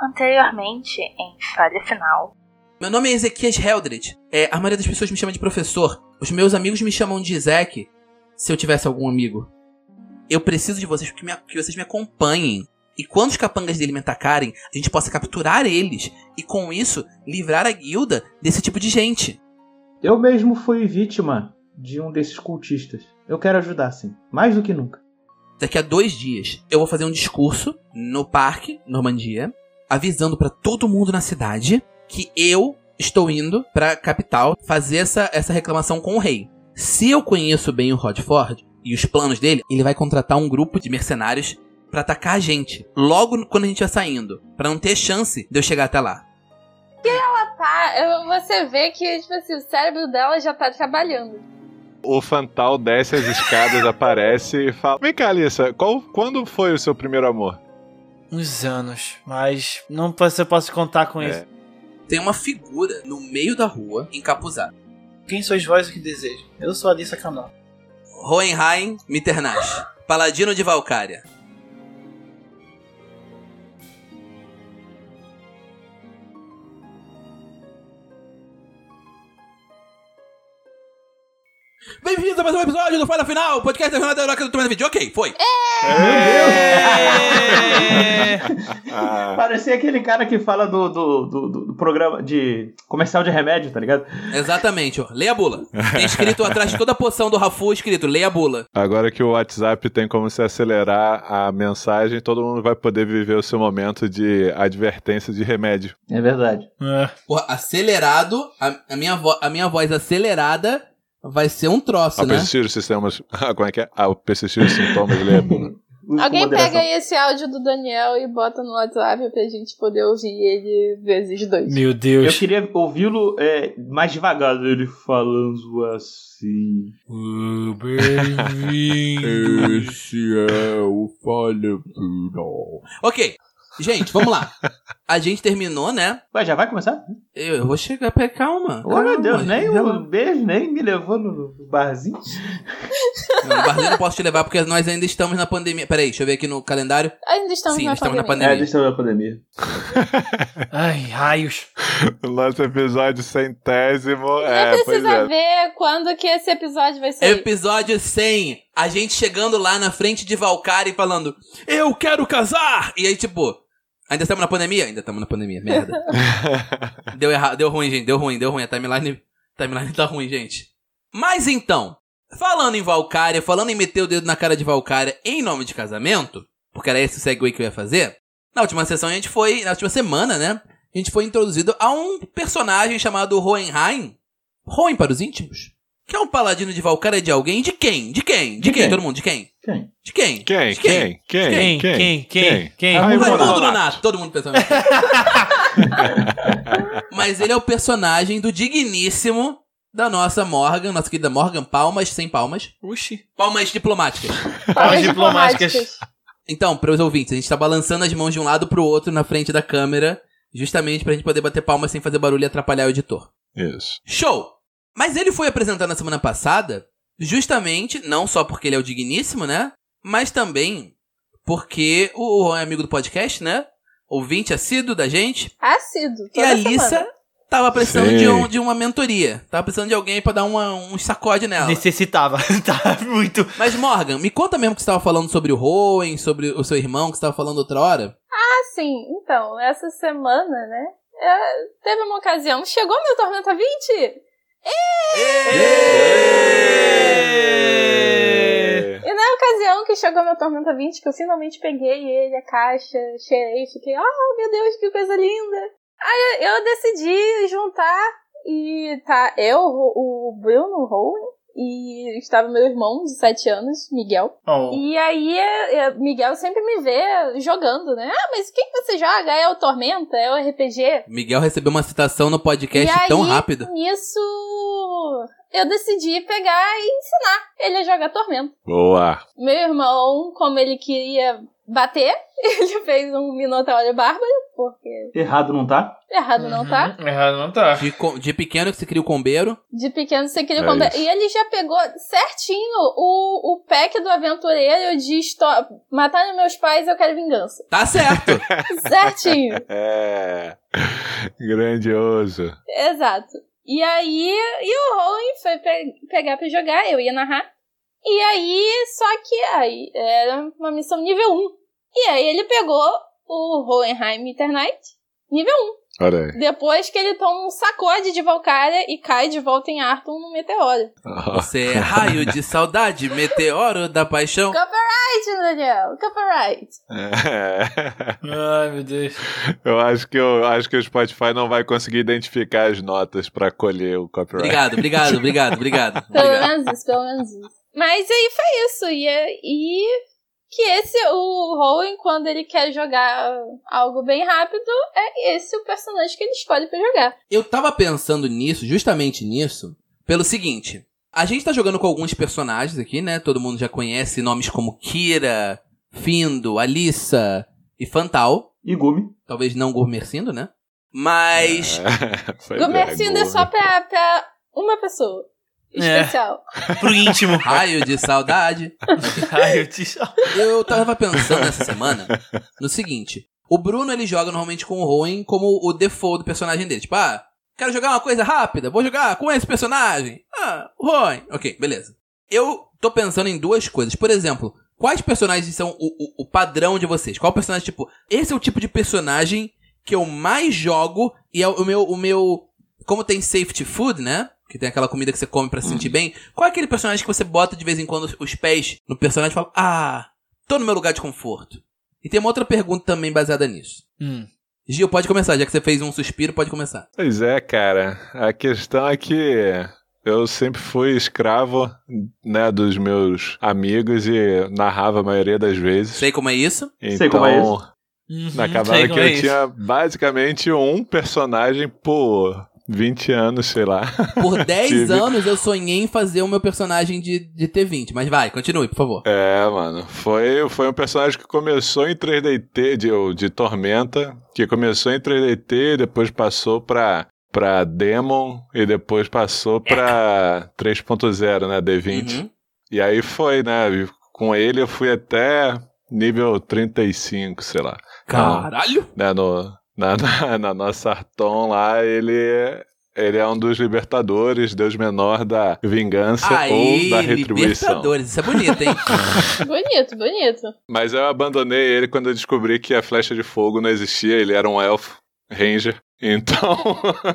Anteriormente, em Falha Final. Meu nome é Ezequias Heldred. É, a maioria das pessoas me chama de professor. Os meus amigos me chamam de Zeke, se eu tivesse algum amigo. Eu preciso de vocês que, me, que vocês me acompanhem. E quando os capangas dele me atacarem, a gente possa capturar eles e com isso livrar a guilda desse tipo de gente. Eu mesmo fui vítima de um desses cultistas. Eu quero ajudar, sim. Mais do que nunca. Daqui a dois dias, eu vou fazer um discurso no parque, Normandia, avisando para todo mundo na cidade que eu estou indo pra capital fazer essa, essa reclamação com o rei. Se eu conheço bem o Rodford e os planos dele, ele vai contratar um grupo de mercenários para atacar a gente. Logo quando a gente vai saindo. para não ter chance de eu chegar até lá. E ela tá. Você vê que tipo assim, o cérebro dela já tá trabalhando. O Fantal desce as escadas, aparece e fala: Vem cá, Alissa, qual, quando foi o seu primeiro amor? Uns anos, mas não você posso contar com é. isso. Tem uma figura no meio da rua, encapuzada. Quem sois vós que deseja? Eu sou a Alissa Canal. Hohenheim Mitternash, paladino de Valkyria. Bem-vindos a mais um episódio do Fala Final, podcast da Jornada da Heroica do Tomando Vídeo. Ok, foi. É. Parecia aquele cara que fala do, do, do, do, programa de comercial de remédio, tá ligado? Exatamente, ó. Leia a bula. Tem escrito atrás de toda a poção do Rafu, escrito leia a bula. Agora que o WhatsApp tem como se acelerar a mensagem, todo mundo vai poder viver o seu momento de advertência de remédio. É verdade. É. Porra, acelerado, a, a, minha a minha voz acelerada vai ser um troço, a né? persistir os sistemas. Como é que é? Ah, persistir os sintomas lembro. Alguém pega aí esse áudio do Daniel e bota no WhatsApp pra gente poder ouvir ele vezes dois. Meu Deus. Eu queria ouvi-lo é, mais devagar, ele falando assim. Bem-vindo. Esse é o Falha Final. Ok. Gente, vamos lá. A gente terminou, né? Ué, já vai começar? Eu, eu vou chegar, pera, calma. Oh, meu Deus, nem um beijo, nem me levou no, barzinho. Não, no barzinho eu não posso te levar porque nós ainda estamos na pandemia. Peraí, deixa eu ver aqui no calendário. Ainda estamos, Sim, na, estamos pandemia. na pandemia. É, ainda estamos na pandemia. Ai, raios. Nosso episódio centésimo. Não é, precisa é. ver quando que esse episódio vai sair. Episódio 100. A gente chegando lá na frente de Valkyrie falando: Eu quero casar! E aí, tipo. Ainda estamos na pandemia? Ainda estamos na pandemia, merda. deu errado, deu ruim, gente, deu ruim, deu ruim. A timeline, a timeline tá ruim, gente. Mas então, falando em Valkyria, falando em meter o dedo na cara de Valkyria em nome de casamento, porque era esse o segue que eu ia fazer, na última sessão a gente foi, na última semana, né? A gente foi introduzido a um personagem chamado Hohenheim. Hohen para os íntimos. Que é um paladino de Valkyria de alguém? De quem? De quem? De, De quem? quem? Todo mundo? De quem? Quem? De quem? Quem? De Quem? Quem? Quem? Quem? Quem? Quem? Raimundo Nonato. Todo mundo pensando. Mas ele é o personagem do digníssimo da nossa Morgan, nossa querida Morgan. Palmas sem palmas. Uxi. Palmas diplomáticas. Palmas diplomáticas. Então, para os ouvintes, a gente tá balançando as mãos de um lado pro outro na frente da câmera, justamente pra gente poder bater palmas sem fazer barulho e atrapalhar o editor. Isso. Show! Mas ele foi apresentado na semana passada, justamente, não só porque ele é o digníssimo, né? Mas também porque o é amigo do podcast, né? Ouvinte assíduo da gente. Assíduo. E a Alissa tava precisando Sim. de, um- de uma mentoria. Tava precisando de alguém pra dar uma, um sacode nela. Necessitava. tá muito. Mas, Morgan, me conta mesmo que você tava falando sobre o Rowan, sobre o seu irmão, que você tava falando outra hora. Ah, sim. Então, essa semana, né? é, teve uma ocasião. Chegou meu Tormenta 20? E na ocasião que chegou meu Tormenta 20, que eu finalmente peguei ele, a caixa, cheirei, fiquei, oh meu Deus, que coisa linda. Aí eu decidi juntar e tá eu, o Bruno, Rowan, e estava meu irmão de 7 anos, Miguel. Oh. E aí, é, é, Miguel sempre me vê jogando, né? Ah, mas o que, que você joga? É o Tormenta? É o RPG? Miguel recebeu uma citação no podcast e aí, tão rápido. Nisso, eu decidi pegar e ensinar ele a jogar Tormento. Boa. Meu irmão, como ele queria bater, ele fez um Minotauro Bárbaro, porque Errado não tá? errado não tá. Uhum, Errado não tá. De, de pequeno que você cria o combeiro. De pequeno você queria É comprar. isso. E ele já pegou certinho o, o pack do aventureiro de histó- mataram meus pais, eu quero vingança. Tá certo. certinho. É. Grandioso. Exato. E aí, e o Rowan foi pe- pegar pra jogar, eu ia narrar. E aí, só que aí era uma missão nível 1. E aí ele pegou o Hohenheim Eternite, nível 1. Olha aí. Depois que ele toma um sacode de Valkyria e cai de volta em Arthur no meteoro. Você é raio de saudade, meteoro da paixão. Copyright, Daniel! Copyright! É. Ai, meu Deus. Eu acho que eu acho que o Spotify não vai conseguir identificar as notas pra colher o copyright. Obrigado, obrigado, obrigado, obrigado. Pelo obrigado. menos isso, pelo menos isso. Mas aí foi isso. E, e que esse, o Rowan, quando ele quer jogar algo bem rápido, é esse o personagem que ele escolhe pra jogar. Eu tava pensando nisso, justamente nisso, pelo seguinte. A gente tá jogando com alguns personagens aqui, né? Todo mundo já conhece nomes como Kira, Findo, Alissa e Fantal. E Gumi. Talvez não Gourmercindo, né? Mas. É, pois Gomercindo é, Gomer. só pra, pra uma pessoa. É. Especial. Pro íntimo. Raio de saudade. Ai, eu te... Eu tava pensando essa semana no seguinte. O Bruno, ele joga normalmente com o Rowan como o default do personagem dele. Tipo, ah, quero jogar uma coisa rápida, vou jogar com esse personagem. Ah, o Rowan. Ok, beleza. Eu tô pensando em duas coisas. Por exemplo, quais personagens são o, o, o padrão de vocês? Qual personagem, tipo, esse é o tipo de personagem que eu mais jogo e é o meu, o meu, como tem safety food, né? Que tem aquela comida que você come pra se sentir bem. Qual é aquele personagem que você bota de vez em quando os- pés no personagem e fala, ah, tô no meu lugar de conforto? E tem uma outra pergunta também baseada nisso. Hum. Gil, pode começar, já que você fez um suspiro, pode começar. Pois é, cara. A questão é que eu sempre fui escravo, né, dos meus amigos e narrava a maioria das vezes. Sei como é isso? Então, Sei como é isso. Uhum, acabava sei que como eu é isso. tinha basicamente um personagem por 20 anos, sei lá. Por 10 Tive. anos eu sonhei em fazer o meu personagem de, de T20. Mas vai, continue, por favor. É, mano. Foi, foi um personagem que começou em 3DT, de, de Tormenta, que começou em 3DT, depois passou pra, pra Demon e depois passou pra 3.0, né, D20. Uhum. E aí foi, né, com ele eu fui até nível 35, sei lá. Caralho! Né, no, na, na, na nossa Arton lá, ele... Ele é um dos libertadores, deus menor da vingança Aí, ou da retribuição. Libertadores, isso é bonito, hein? bonito, bonito. Mas eu abandonei ele quando eu descobri que a flecha de fogo não existia, ele era um elfo, ranger. Então,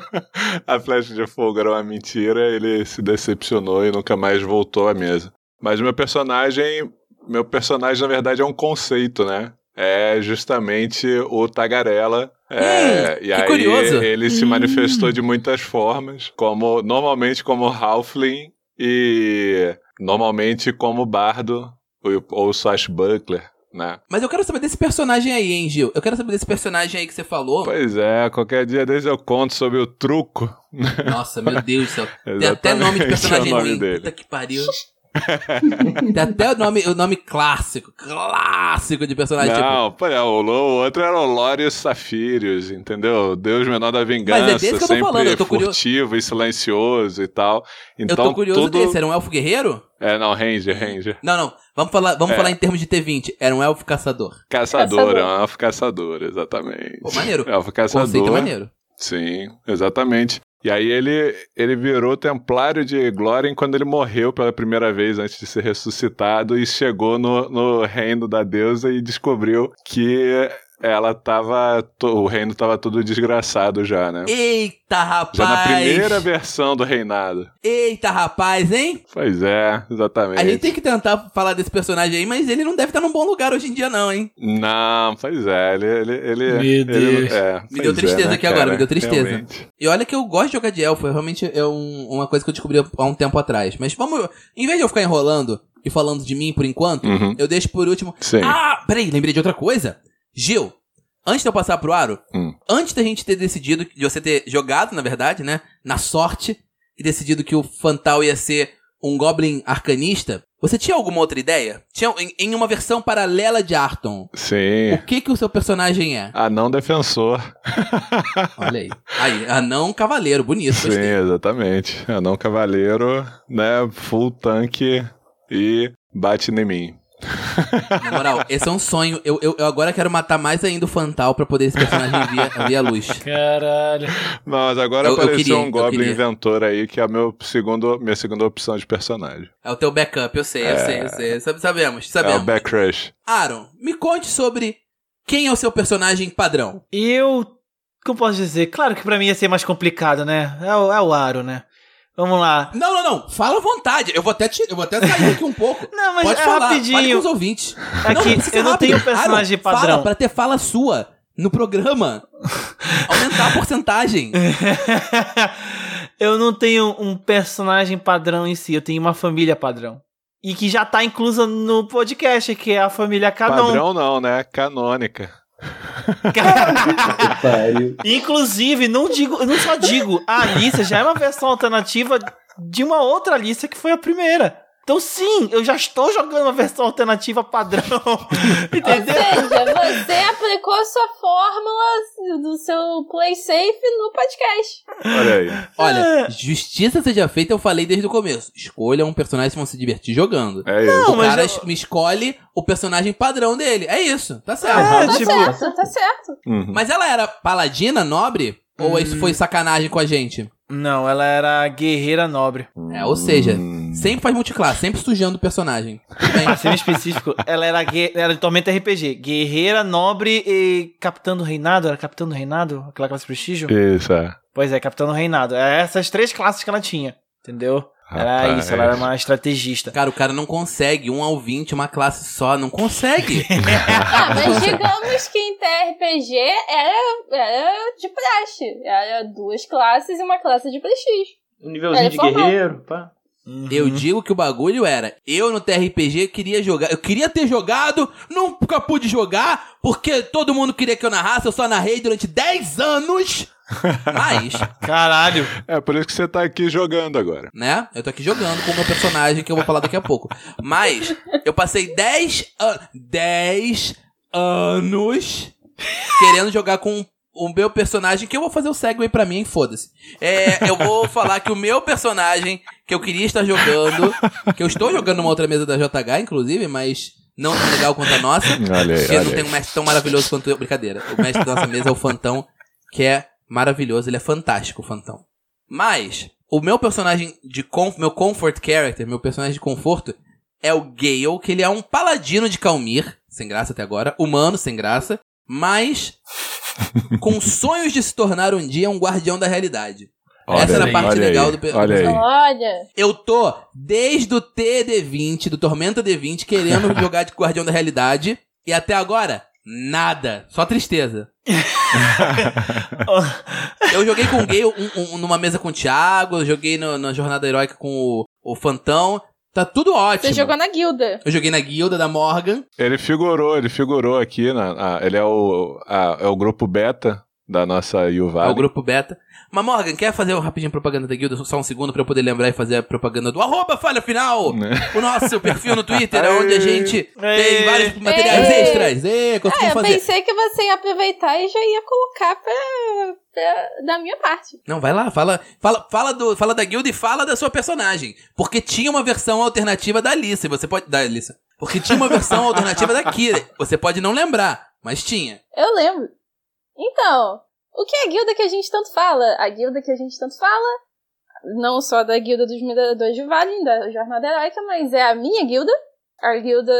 a flecha de fogo era uma mentira, ele se decepcionou e nunca mais voltou à mesa. Mas meu personagem, meu personagem na verdade é um conceito, né? É justamente o Tagarela. É, Hum, e aí curioso. ele se Hum. manifestou de muitas formas, como normalmente como Halfling e normalmente como bardo ou, ou swashbuckler, né? Mas eu quero saber desse personagem aí, hein, Gil? Eu quero saber desse personagem aí que você falou. Pois é, qualquer dia desde eu conto sobre o truco. Nossa, meu Deus do céu. Tem até nome de personagem é o nome ruim. dele. Puta que pariu. Tem até o nome, o nome clássico, clássico de personagem. tipo, Não, pô, é, o, o outro era o Lorius Safirius, entendeu? Deus menor da vingança, Mas é desse que eu tô sempre falando, eu tô curioso- furtivo e silencioso e tal. eu Então, tô curioso tudo... desse. Era um elfo guerreiro? É, não, Ranger, Ranger. Não, não. Vamos falar, vamos É. falar em termos de T20. Era um elfo caçador. Caçador, Caçador. é um elfo caçador, exatamente. Pô, maneiro. Elfo O conceito é caçador. maneiro. Sim, exatamente. E aí ele, ele virou templário de Glórien quando ele morreu pela primeira vez antes de ser ressuscitado e chegou no, no reino da deusa e descobriu que ela tava. O reino tava todo desgraçado já, né? Eita, rapaz! Já na primeira versão do reinado. Eita, rapaz, hein? Pois é, exatamente. A gente tem que tentar falar desse personagem aí, mas ele não deve estar num bom lugar hoje em dia, não, hein? Não, pois é, ele. ele, ele Meu ele- Deus. é, Me deu é, tristeza né, aqui agora, cara? me deu tristeza. Realmente. E olha que eu gosto de jogar de elfo, é realmente é um- uma coisa que eu descobri há um tempo atrás. Mas vamos. Em vez de eu ficar enrolando e falando de mim por enquanto, Uhum. eu deixo por último. Sim. Ah, peraí, lembrei de outra coisa. Gil, antes de eu passar pro Aro, Hum. antes da gente ter decidido, de você ter jogado, na verdade, né? Na sorte, e decidido que o Fantal ia ser um Goblin arcanista, você tinha alguma outra ideia? Tinha em, em uma versão paralela de Arton. Sim. O que que o seu personagem é? Anão defensor. Olha aí. Aí, anão cavaleiro, bonito. Sim, gostei. exatamente. Anão cavaleiro, né? Full tanque e bate em mim. Na moral, esse é um sonho. Eu, eu, eu agora quero matar mais ainda o Fantal pra poder esse personagem ver a luz. Caralho. Não, mas agora Eu- eu apareceu queria, um eu Goblin inventor aí, que é a meu segundo, minha segunda opção de personagem. É o teu backup, eu sei, eu sei, eu sei. Sabe- Sabemos, É o sabemos. Backrush. Aaron, me conte sobre quem é o seu personagem padrão. Eu. Como posso dizer? Claro que pra mim ia ser mais complicado, né? É o, é o Aro, né? Vamos lá. Não, não, não. Fala à vontade. Eu vou até, te, eu vou até sair aqui um pouco. Não, mas Pode é falar. Fale com rapidinho. os ouvintes. É não, eu não rápido. tenho personagem Aaron, padrão. Fala pra ter fala sua no programa. Aumentar a porcentagem. eu não tenho um personagem padrão em si, eu tenho uma família padrão. E que já tá inclusa no podcast, que é a família Canon. Padrão não, né? Canônica. Inclusive, não digo, não só digo, a Alicia já é uma versão alternativa de uma outra Alicia que foi a primeira. Então sim, eu já estou jogando uma versão alternativa padrão. Entendeu? Ou seja, você aplicou sua fórmula do seu play safe no podcast. Olha aí. É. Olha, justiça seja feita, eu falei desde o começo. Escolha um personagem que vão se divertir jogando. É isso. Não, o mas cara eu- me escolhe o personagem padrão dele. É isso, tá certo. É, Tá tipo, certo, tá certo. Uhum. Mas ela era paladina, nobre? Ou Hum. isso foi sacanagem com a gente? não, ela era guerreira nobre. É, ou seja, Hum. sempre faz multiclasse, sempre sujando o personagem. Pra ser específico, ela era, era de Tormenta RPG. Guerreira, nobre e capitã do reinado. Era capitã do reinado? Aquela classe prestígio? Isso, é. Pois é, capitã do reinado. É essas três classes que ela tinha. Entendeu? Era Rapaz. isso, ela era uma estrategista. Cara, o cara não consegue, um ao 20, uma classe só, não consegue. Ah, mas digamos que em TRPG era, era de praxe. Era duas classes e uma classe de prestígio. Um nívelzinho É, de formal. guerreiro, pá. Uhum. Eu digo que o bagulho era, eu no TRPG queria jogar, eu queria ter jogado, nunca pude jogar, porque todo mundo queria que eu narrasse, eu só narrei durante 10 anos. Mas, Caralho. É por isso que você tá aqui jogando agora. né? Eu tô aqui jogando com o meu personagem que eu vou falar daqui a pouco. Mas eu passei 10 anos, 10 anos querendo jogar com o meu personagem, que eu vou fazer o segue pra mim, foda-se. É, eu vou falar que o meu personagem que eu queria estar jogando, que eu estou jogando numa outra mesa da JH, inclusive, mas não tão legal quanto a nossa. Olha aí, Porque olha não aí. tem um mestre tão maravilhoso quanto eu. Brincadeira. O mestre da nossa mesa é o Fantão, que é maravilhoso, ele é fantástico, o Fantão. Mas, o meu personagem de conf, meu comfort character, meu personagem de conforto, é o Gale, que ele é um paladino de Calmir, sem graça até agora, humano, sem graça, mas com sonhos de se tornar um dia um guardião da realidade. Olha Essa era a aí, parte olha legal aí, do pe- Olha aí. Olha. Eu tô desde o TD20, do Tormenta D20, querendo jogar de Guardião da Realidade. E até agora, nada. Só tristeza. Eu joguei com o Gale um- um- numa mesa com o Thiago, eu joguei no- na Jornada Heróica com o, o Fantão. Tá tudo ótimo. Você jogou na guilda. Eu joguei na guilda da Morgan. Ele figurou, ele figurou aqui. Na, a- ele é o, a- é o grupo beta da nossa É Yuvali. o grupo beta. Mas Morgan, quer fazer uma rapidinho propaganda da guilda? Só um segundo pra eu poder lembrar e fazer a propaganda do arroba falha final! Né? O nosso perfil no Twitter, onde a gente tem vários materiais Aê. extras. Ê, Ah, consegui eu fazer. pensei que você ia aproveitar e já ia colocar pra, pra- da minha parte. Não, vai lá, fala, fala, fala, do, fala da guilda e fala da sua personagem. Porque tinha uma versão alternativa da Alice, você pode. Da Alice. Porque tinha uma versão alternativa da Kira. Você pode não lembrar, mas tinha. Eu lembro. Então, o que é a guilda que a gente tanto fala? A guilda que a gente tanto fala, não só da guilda dos mineradores de Valen, da Jornada Heróica, mas é a minha guilda. A guilda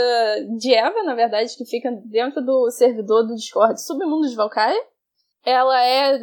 de Eva, na verdade, que fica dentro do servidor do Discord Submundo de Valkyria. Ela é,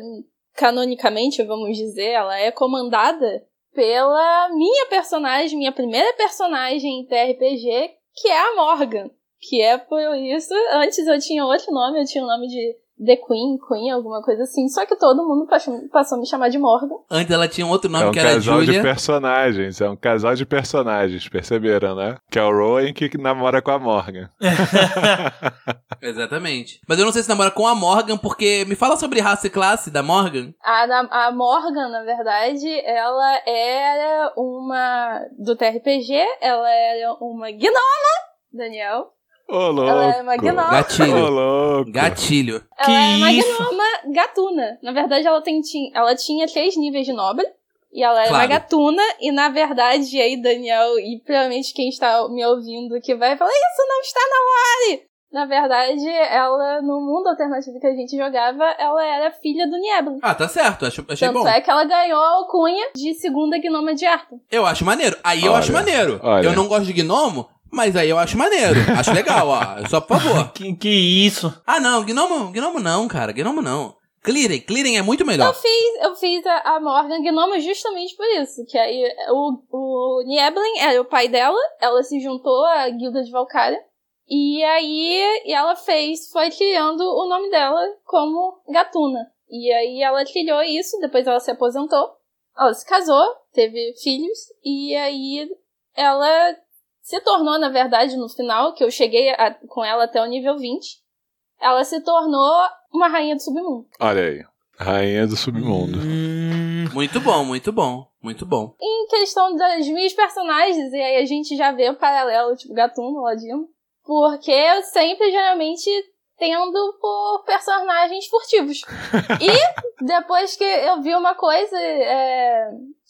canonicamente, vamos dizer, ela é comandada pela minha personagem, minha primeira personagem em TRPG, que é a Morgan. Que é por isso, antes eu tinha outro nome, eu tinha o nome de The Queen, Queen, alguma coisa assim. Só que todo mundo passou, a me chamar de Morgan. Antes ela tinha um outro nome É um que era casal de Julia. personagens, é um casal de personagens, perceberam, né? Que é o Rowan que namora com a Morgan. Exatamente. Mas eu não sei se namora com a Morgan, porque me fala sobre raça e classe da Morgan. A, a Morgan, na verdade, ela era uma. Do TRPG, ela era uma gnoma, Daniel. Ô, louco! Ela é uma gnoma. Gatilho. Ô, louco! Gatilho. Que Ela é uma isso? gnoma gatuna. Na verdade, ela, tem, ela tinha três níveis de nobre. E ela era Claro. uma gatuna. E na verdade, aí, Daniel, e provavelmente quem está me ouvindo que vai falar: Isso não está na Wari! Na verdade, ela, no mundo alternativo que a gente jogava, ela era filha do Niebla. Ah, tá certo. Acho, achei Tanto bom. é que ela ganhou a alcunha de segunda gnoma de Arthur. Eu acho maneiro. Aí eu Olha, acho maneiro. olha. Eu não gosto de gnomo, mas aí eu acho maneiro. Acho legal, ó. Só por favor. Que, que isso? Ah, não. Gnomo, gnomo não, cara. Gnomo não. Clearen. Clearen é muito Eu melhor. fiz, eu fiz a, a Morgan Gnoma justamente por isso. Que aí o, o Nieblin era o pai dela, ela se juntou à guilda de Valkyria. E aí e ela fez, foi criando o nome dela como Gatuna. E aí ela trilhou isso, depois ela se aposentou. Ela se casou, teve filhos, e aí ela se tornou, na verdade, no final, que eu cheguei a- com ela até o nível 20, ela se tornou uma rainha do submundo. Olha aí. Rainha do submundo. Hum, Muito bom, muito bom. Muito bom. Em questão das minhas personagens, e aí a gente já vê o paralelo, tipo, Gatuno, Ladino. Porque eu sempre, geralmente, tendo por personagens furtivos. e depois que eu vi uma coisa, é,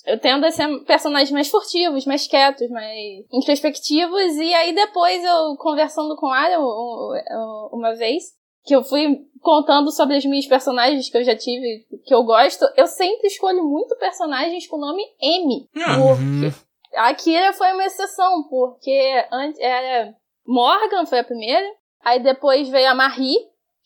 eu tendo a ser personagens mais furtivos, mais quietos, mais introspectivos. E aí depois eu, conversando com a Arya um- um- uma vez, que eu fui contando sobre as minhas personagens que eu já tive, que eu gosto, eu sempre escolho muito personagens com nome M. Ah. uhum. A Kira foi uma exceção, porque antes era Morgan foi a primeira, aí depois veio a Marie,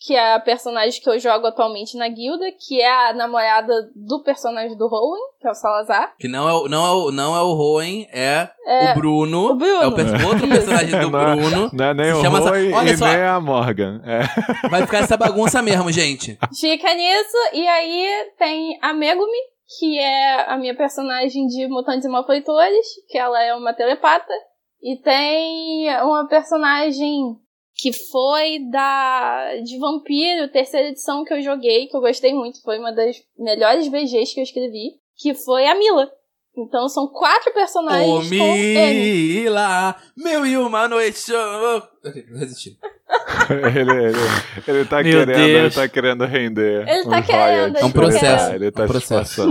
que é a personagem que eu jogo atualmente na guilda, que é a namorada do personagem do Rowan, que é o Salazar. Que não é, o- não é, o, não é o Rowan, é, É, o Bruno. o Bruno. É o per- outro personagem do Não é- Bruno. Não é nem o chama essa- Roy Olha e só. nem a Morgan. É. Vai ficar essa bagunça mesmo, gente. Fica nisso, e aí tem a Megumi, que é a minha personagem de Mutantes e Malfeitores, que ela é uma telepata. E tem uma personagem que foi da de Vampiro, terceira edição que eu joguei, que eu gostei muito, foi uma das melhores BGs que eu escrevi, que foi a Mila. Então são quatro personagens Ô. Mila, mil e uma noite. Ok, não resisti. ele, ele, ele tá Meu querendo, ele Deus. tá querendo render. Ele tá uns querendo, É um ele processo. Ele tá É um processo.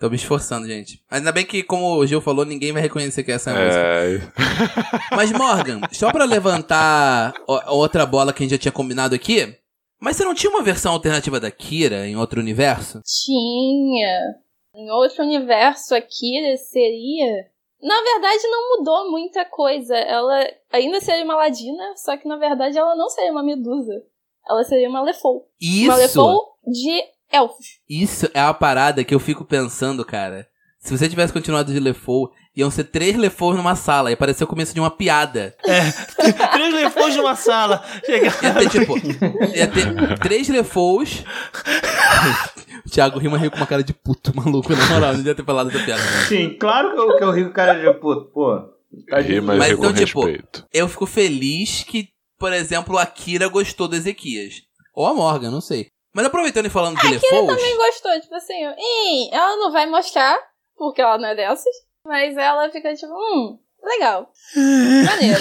Tô me esforçando, gente. Ainda bem que, como o Gil falou, ninguém vai reconhecer que essa é a música. É, Mas, Morgan, só pra levantar outra bola que a gente já tinha combinado aqui. Mas você não tinha uma versão alternativa da Kira em outro universo? Tinha. Em outro universo, a Kira seria. Na verdade, não mudou muita coisa. Ela ainda seria uma Ladina, só que na verdade ela não seria uma Medusa. Ela seria uma Lefou. Uma Isso! Lefou de elfos. Isso é a parada que eu fico pensando, cara. Se você tivesse continuado de Lefou, iam ser três Lefous numa sala. E parecia o começo de uma piada. Três lefões de uma sala. Chega... Ia ter, tipo, ia ter três Lefous. o Thiago Rima riu com uma cara de puto maluco, na moral. Não devia ter falado essa piada. Sim, claro que eu, que eu rio com cara de puto, pô. tá de- Rima Mas então, tipo, respeito. Eu fico feliz que, por exemplo, a Kira gostou do Ezequias. Ou a Morgan, não sei. Mas aproveitando e falando de Lefous... Também gostou, tipo assim, "Ih, ela não vai mostrar, porque ela não é dessas. Mas ela fica tipo, hum, legal. Maneiro.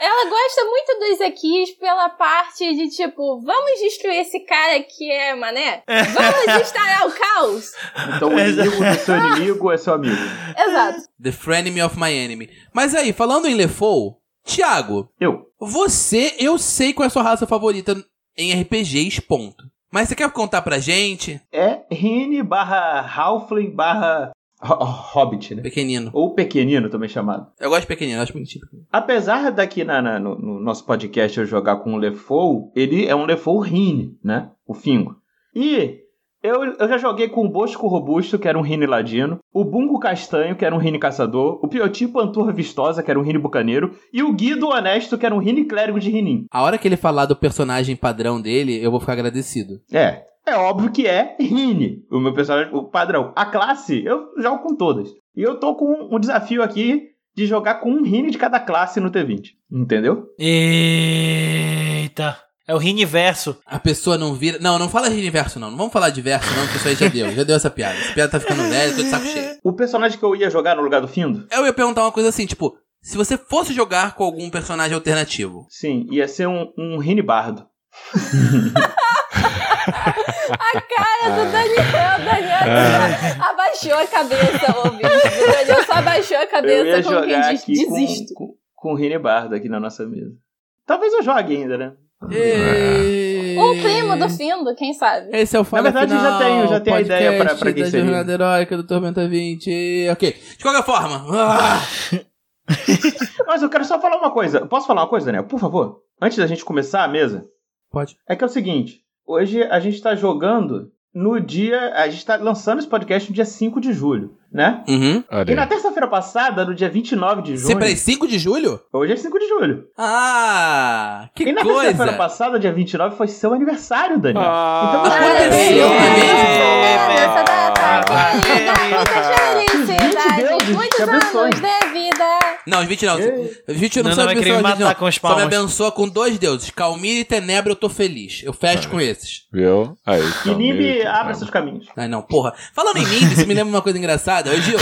Ela gosta muito do Ezequias pela parte de tipo, vamos destruir esse cara que é mané? Vamos instalar o caos? Então o inimigo do seu inimigo é seu amigo. Exato. The Frenemy of my enemy. Mas aí, falando em Lefou, Thiago, Eu. você, eu sei qual é a sua raça favorita em RPGs, ponto. Mas você quer contar pra gente? É Rine barra Halfling barra Ho- Hobbit, né? Pequenino. Ou pequenino também chamado. Eu gosto de pequenino, acho bonitinho. Apesar daqui na, na- no, no nosso podcast eu jogar com o Lefou, ele é um Lefou Rine, né? O Fingo. E Eu, eu já joguei com o Bosco Robusto, que era um Rine Ladino, o Bungo Castanho, que era um Rine Caçador, o Pioti Panturra Vistosa, que era um Rine Bucaneiro, e o Guido Honesto, que era um Rine Clérigo de Rinin. A hora que ele falar do personagem padrão dele, eu vou ficar agradecido. É, é óbvio que é Rine, o meu personagem, o padrão. A classe, eu jogo com todas. E eu tô com um desafio aqui de jogar com um Rine de cada classe no T20. Entendeu? Eita. É o Riniverso. A pessoa não vira. Não, não fala de verso, não. Não vamos falar de verso, não, porque isso aí já deu. Já deu essa piada. Essa piada tá ficando velha, tô de saco cheio. O personagem que eu ia jogar no lugar do Findo, Eu ia perguntar uma coisa assim, tipo, se você fosse jogar com algum personagem alternativo, sim, ia ser um, um. A cara do Daniel, Daniel abaixou a cabeça, ouvinte. O Daniel só abaixou a Eu ia cabeça como quem jogar diz, aqui desisto. com, com, com o Rine Bardo aqui na nossa mesa. Talvez eu jogue ainda, né? E... Um primo do Findo, quem sabe? Esse é o Falha verdade, Final, já tenho- já tenho a ideia pra- pra quem da seria. Jornada Heróica do Tormenta 20. Ok. De qualquer forma. ah, Mas eu quero só falar uma coisa. Posso falar uma coisa, Daniel? Por favor? Antes da gente começar a mesa. Pode. É que é o seguinte. Hoje a gente tá jogando no dia... A gente tá lançando esse podcast no dia 5 de julho, né? Uhum. E na terça-feira passada, no dia 29 de junho... Sempre 5 de julho? Hoje é 5 de julho. Ah, que e na terça-feira coisa. passada, dia 29, foi seu aniversário, Daniel. Ah. então você Aconteceu, não é Parabéns, mesmo? Essa data Ah, querida, muitas felicidades, Deus te muitos abençoe. anos de vida. Não, os 20 não. Os 20 não, Não, não, vai querer abençoados, me matar não. com as Só me palmas. abençoa com dois deuses. Calmir e Tenebra eu tô feliz. Eu fecho com esses. Viu? Aí. E abre seus caminhos. Ai, não, porra. Falando em mim, isso me lembra uma coisa engraçada. Ô, Gil,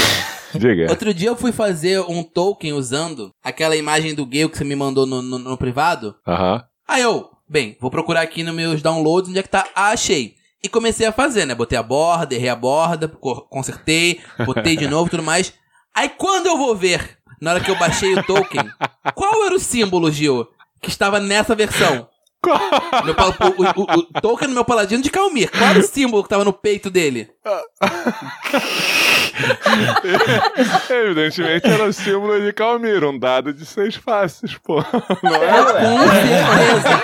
Diga. outro dia eu fui fazer um token usando aquela imagem do Gale que você me mandou no, no- no privado. Aham. Aí eu, bem, vou procurar aqui nos meus downloads onde é que tá. Ah, achei. E comecei a fazer, né? Botei a borda, errei a borda, co- consertei, botei de novo e tudo mais. Aí quando eu vou ver, na hora que eu baixei o token, qual era o símbolo, Gil, que estava nessa versão? Meu o, o- o- token do meu paladino de Calmir. Qual era o símbolo que tava no peito dele? Evidentemente era o símbolo de Calmir, um dado de seis faces, pô. Não é? Com certeza.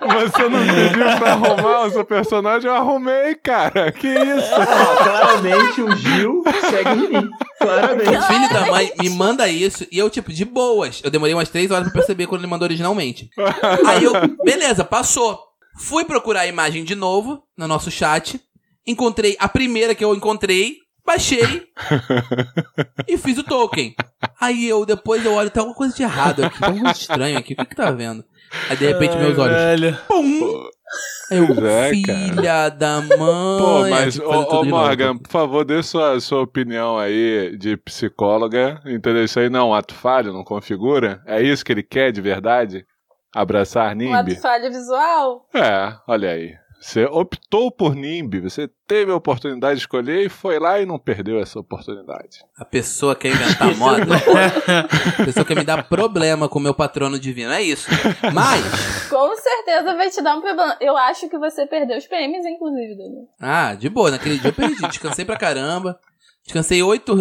Você não pediu pra arrumar o seu personagem, eu arrumei, cara. Que isso? Ó, claramente o Gil segue em mim. Claramente. Filho da mãe me manda isso e eu, tipo, de boas. Eu demorei umas três horas pra perceber quando ele mandou originalmente. Aí eu, beleza, passou. Fui procurar a imagem de novo no nosso chat. Encontrei a primeira que eu encontrei, baixei e fiz o token. Aí eu, depois eu olho, tem alguma coisa de errado aqui, tem alguma coisa estranha aqui, o que que tá vendo? Aí de repente meus olhos, Velho. pum! Aí eu, é, filha da mãe. Pô, mas, ô, ô. Morgan, por favor, dê sua, sua opinião aí de psicóloga. Entendeu? Isso aí não é um ato falho, não configura? É isso que ele quer de verdade? Abraçar Um Nimbi? ato falha visual. É, olha aí. Você optou por Nimbi, você teve a oportunidade de escolher e foi lá e não perdeu essa oportunidade. A pessoa quer inventar moda. a pessoa quer me dar problema com o meu patrono divino. É isso. Mas, Com certeza vai te dar um problema. Eu acho que você perdeu os PMs, inclusive, Daniel. ah, de boa, naquele dia eu perdi. Descansei pra caramba. Descansei oito.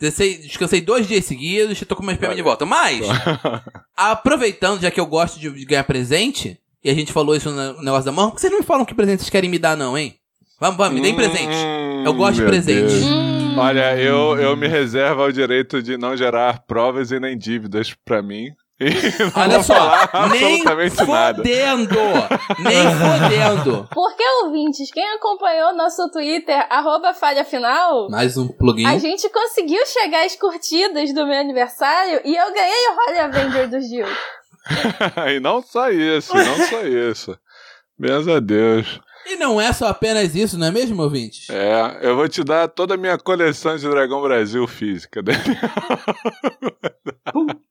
Descansei, descansei dois dias seguidos e tô com meus PM de volta. Mas, aproveitando, já que eu gosto de, de ganhar presente, e a gente falou isso no negócio da mão, por que vocês não me falam que presente vocês querem me dar, não, hein? Vamos, vamos, me deem presente. Hum, Eu gosto de presente. Hum, Olha, eu, eu me reservo ao direito de não gerar provas e nem dívidas pra mim. E não Olha vou só, falar nem absolutamente nada. fodendo! Nem fodendo! Porque, ouvintes, quem acompanhou nosso Twitter, arroba falha final, Mais um plugin. a gente conseguiu chegar às curtidas do meu aniversário e eu ganhei o Holy Avenger do Gil. e não só isso, não só isso. Graças a Deus. E não é só apenas isso, não é mesmo, ouvinte? É, eu vou te dar toda a minha coleção de Dragão Brasil física. né?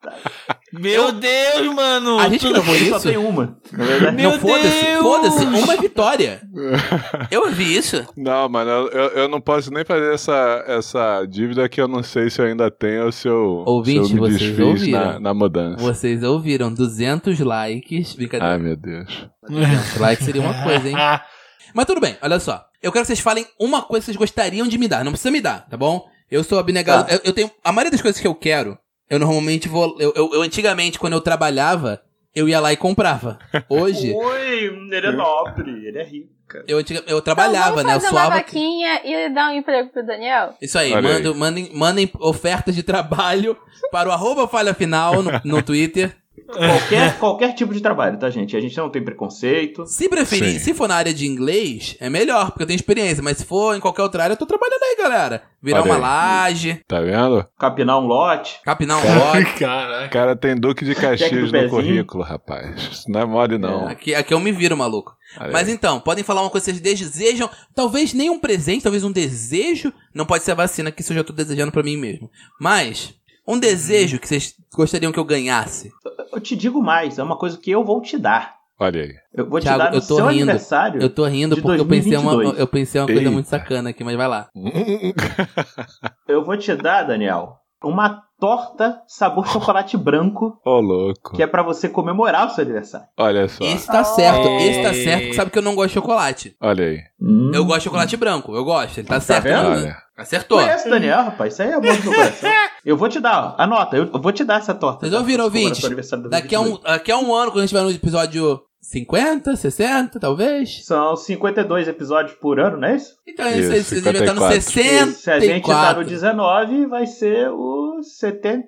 Meu Deus, mano. A gente gravou Ele só isso? tem uma. Na verdade. Meu não, foda-se, Deus! foda-se, uma vitória. Eu vi isso. Não, mano, eu, eu, eu não posso nem fazer essa, essa dívida que eu não sei se eu ainda tenho ou se eu, Ouvinte, se eu me vocês desfiz ouviram? na, na mudança. Vocês ouviram 200 likes. Brincadeira. Ai, meu Deus. 200 likes seria uma coisa, hein? Mas tudo bem, olha só. Eu quero que vocês falem uma coisa que vocês gostariam de me dar. Não precisa me dar, tá bom? Eu sou abnegado. Tá. Eu, eu tenho. A maioria das coisas que eu quero, eu normalmente vou. Eu, eu- eu antigamente, quando eu trabalhava, eu ia lá e comprava. Hoje. Oi, ele é nobre, ele é rico. Eu, eu trabalhava, então, né? Eu vamos fazer uma suava. vaquinha e dar um emprego pro Daniel? Isso aí, Olha aí. mando- mandem, mandem ofertas de trabalho para o arroba falha final no, no Twitter. Qualquer, qualquer tipo de trabalho, tá, gente? A gente não tem preconceito. Se preferir, Sim. se for na área de inglês, é melhor, porque eu tenho experiência. Mas se for em qualquer outra área, eu tô trabalhando aí, galera. Virar Olha uma aí. laje, Tá vendo? Capinar um lote. capinar um lote. O Caraca. cara tem Duque de Caxias no currículo, rapaz. Isso não é mole, não. Aqui, aqui eu me viro, maluco. Olha Mas aí. então, podem falar uma coisa que vocês desejam. Talvez nem um presente, talvez um desejo. Não pode ser a vacina, que isso eu já tô desejando pra mim mesmo. Mas, um desejo que vocês gostariam que eu ganhasse. Eu te digo mais, é uma coisa que eu vou te dar. Olha aí. Eu vou te Thiago, dar no eu tô seu rindo. aniversário. Eu tô rindo porque eu pensei, uma, 2022. eu pensei uma coisa muito sacana aqui, mas vai lá. Eu vou te dar, Daniel, uma torta sabor chocolate branco, Ô, louco. que é pra você comemorar o seu aniversário. Olha só. Esse tá certo, Oh. esse tá certo, porque sabe que eu não gosto de chocolate. Olha aí. Hum. Eu gosto de chocolate branco, eu gosto, ele tá, certo. vendo? né? Olha. Acertou. Conhece o Daniel, rapaz? Isso aí é amor do coração. Eu vou te dar, ó, anota, eu eu vou te dar essa torta. Vocês ouviram, ouvintes? aniversário de Daqui a, um, 2022. daqui a um ano, quando a gente tiver no episódio 50, 60, talvez. São 52 episódios por ano, não é isso? Então, Isso, vocês vocês devem estar no 54. E se a gente tá no 64. 19, vai ser o 70.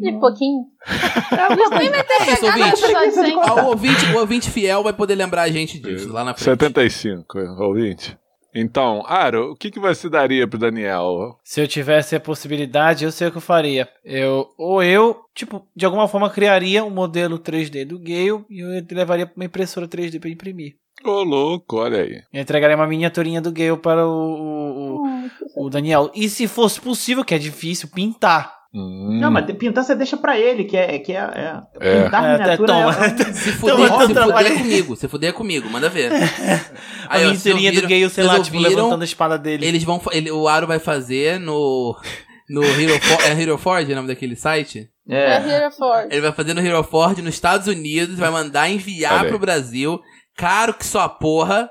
De pouquinho. Vai ter isso, isso, ouvinte. ouvinte. O ouvinte, o ouvinte fiel vai poder lembrar a gente disso lá na frente. 75, ouvinte. Então, Aro, o que, que você daria pro Daniel? Se eu tivesse a possibilidade, eu sei o que eu faria. Eu, ou eu, tipo, de alguma forma criaria um modelo 3D do Gale e eu levaria pra uma impressora 3D pra imprimir. Ô, louco, olha aí. Eu entregaria uma miniaturinha do Gale para o, o, o, o Daniel. E se fosse possível, que é difícil, pintar. Hum, Não, mas pintar você deixa pra ele, que é. Que é, é- É. Pintar É, miniatura toma. é, é um- Se Então, fuder, se fuder comigo, se fuder comigo, manda ver. A ó, vocês miniaturinha do Gale, sei lá, tipo, levantando a espada dele. Eles vão, ele, o Aro vai fazer no no Hero For, é Hero Forge, o nome daquele site? É é. Hero Force. Ele vai fazer no Hero Forge nos Estados Unidos, vai mandar enviar Olha aí. pro Brasil, caro que só a porra.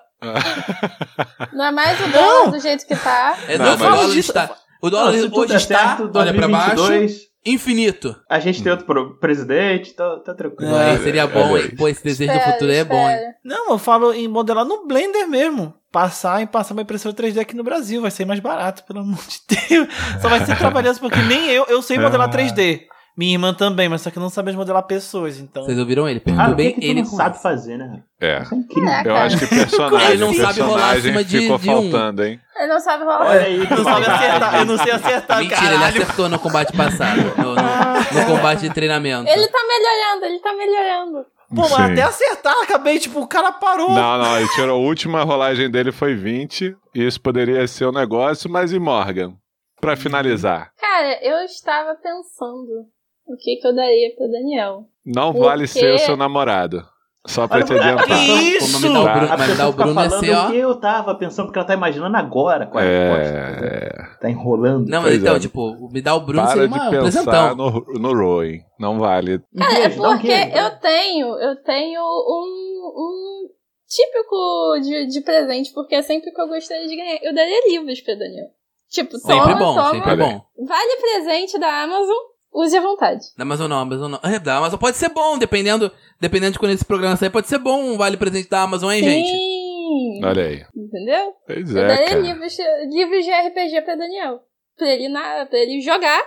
Não é mais o dólar do jeito que tá. É Não, do mas- dólar disso- está, o dólar Não, hoje está, certo, olha pra baixo, 2022, infinito. A gente tem outro pro- presidente, tá, tá tranquilo. É. Seria bom, aí. Pô, esse desejo do Espera, futuro é bom, hein? Não, eu falo em modelar no Blender mesmo. Passar e passar uma impressora 3D aqui no Brasil. Vai ser mais barato, pelo amor de Deus. Só vai ser trabalhoso, porque nem eu, eu sei modelar 3D. Minha irmã também, mas só que não sabemos modelar pessoas, então. Vocês ouviram ele? Ah, Perguntou que, bem que ele não sabe fazer, né? É. Isso é incrível. É, Eu acho que personagem, Ele não sabe rolar acima de- ficou de um. faltando, hein? Ele não sabe rolar. Olha aí, Eu não sabe acertar, eu não sei acertar, Mentira, ele caralho. acertou no combate passado. No, no- no combate de treinamento. Ele tá melhorando, ele tá melhorando. Pô, mas Sim. até acertar, acabei, tipo, o cara parou. Não, não, ele tirou a última rolagem dele foi 20, e isso poderia ser um negócio, mas e Morgan? Pra finalizar, Cara, eu estava pensando o que, que eu daria pro Daniel. não Por vale ser o seu namorado. Só pra te adiantar. Isso! Como me dá o Tá. O Bruno ia falando ser, ó. que eu tava pensando, porque ela tá imaginando agora qual é a resposta. É, Tá enrolando. Não, mas então, é. tipo, me dá o Bruno para seria de uma, um pensar no, no Rowan. Não vale. Cara, é porque eu tenho, eu tenho um, um típico de, de presente, porque é sempre que eu gostaria de ganhar. Eu daria livros pra Daniel. Tipo, toma, Sempre bom, toma. sempre bom. Vale presente da Amazon, use à vontade. Da Amazon não, Amazon não. É, da Amazon pode ser bom, dependendo, dependendo de quando esse programa sair, pode ser bom um vale presente da Amazon, hein, gente? Sim. Olha aí. Entendeu? Pois eu é, daria livros, livros de RPG pra Daniel. Pra ele, na, pra ele jogar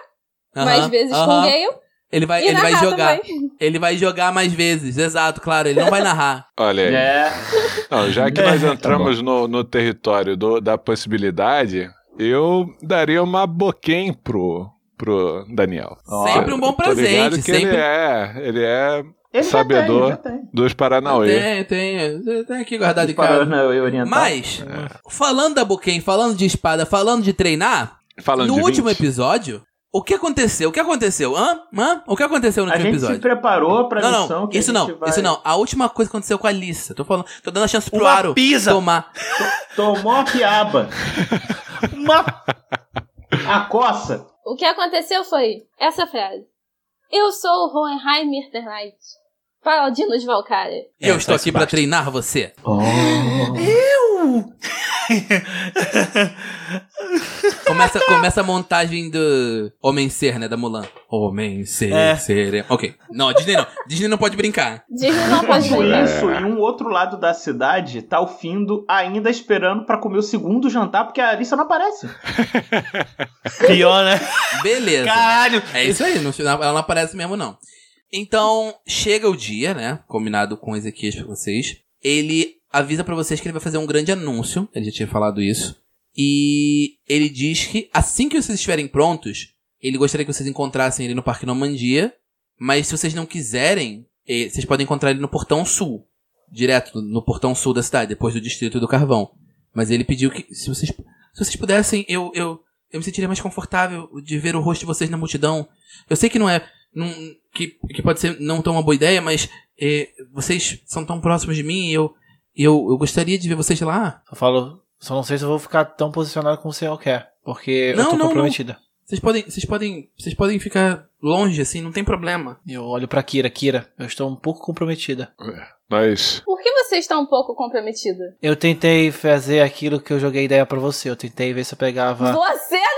mais Aham, vezes com aham. o Gale Ele vai, e ele vai jogar. também. Ele vai jogar mais vezes, exato, claro. Ele não vai narrar. Olha aí. É. Não, já que É, nós tá entramos no, no território do- da possibilidade, eu daria uma boquém pro, pro Daniel. Sempre um bom presente, que sempre. ele é, ele é Ele Sabedor. já tem, já tem. dos Paranauê. Tem, tem, tem, tem aqui guardado em Para casa. na oriental. Mas, falando da Boken, falando de espada, falando de treinar, Falando no de último 20, episódio, o que aconteceu? O que aconteceu? Hã? Hã? O que aconteceu no A último gente se episódio? preparou pra Não, missão não, que isso a não, vai... isso não. A última coisa que aconteceu com a Alissa. Tô falando, tô dando a chance pro Uma Aro pisa. tomar. Tomou a piaba. Uma... A coça. O que aconteceu foi essa frase. Eu sou o Hohenheim Mitterleit, paladino de Valkyria. E eu É, estou aqui basta. treinar você. Eu? Começa, começa a montagem do Homem Ser, né? Da Mulan. Homem Ser, É. ser. Ok. Não, Disney não. Disney não pode brincar. Disney não pode brincar. isso, em um outro lado da cidade, tá o Findo ainda esperando pra comer o segundo jantar, porque a Alissa não aparece. Pior, né? Beleza. Caralho! É isso aí, final ela não aparece mesmo, não. Então, chega o dia, né? Combinado com Ezequias pra vocês. Ele avisa pra vocês que ele vai fazer um grande anúncio. Ele já tinha falado isso. E ele diz que assim que vocês estiverem prontos, ele gostaria que vocês encontrassem ele no Parque Normandia. Mas se vocês não quiserem, eh, vocês podem encontrar ele no Portão Sul. Direto no Portão Sul da cidade, depois do Distrito do Carvão. Mas ele pediu que, se vocês, se vocês pudessem, eu, eu, eu me sentiria mais confortável de ver o rosto de vocês na multidão. Eu sei que não é. não- que, que pode ser não tão uma boa ideia, mas eh, vocês são tão próximos de mim e eu, eu, eu gostaria de ver vocês lá. Eu falo, só não sei se eu vou ficar tão posicionado como você quer. Porque Não, eu tô não, comprometida. Vocês podem, vocês podem, vocês podem ficar longe assim, não tem problema. Eu olho pra Kira, Kira, eu estou um pouco comprometida. Nós. Por que você está um pouco comprometida? Eu tentei fazer aquilo que eu joguei ideia pra você. Eu tentei ver se eu pegava. Você não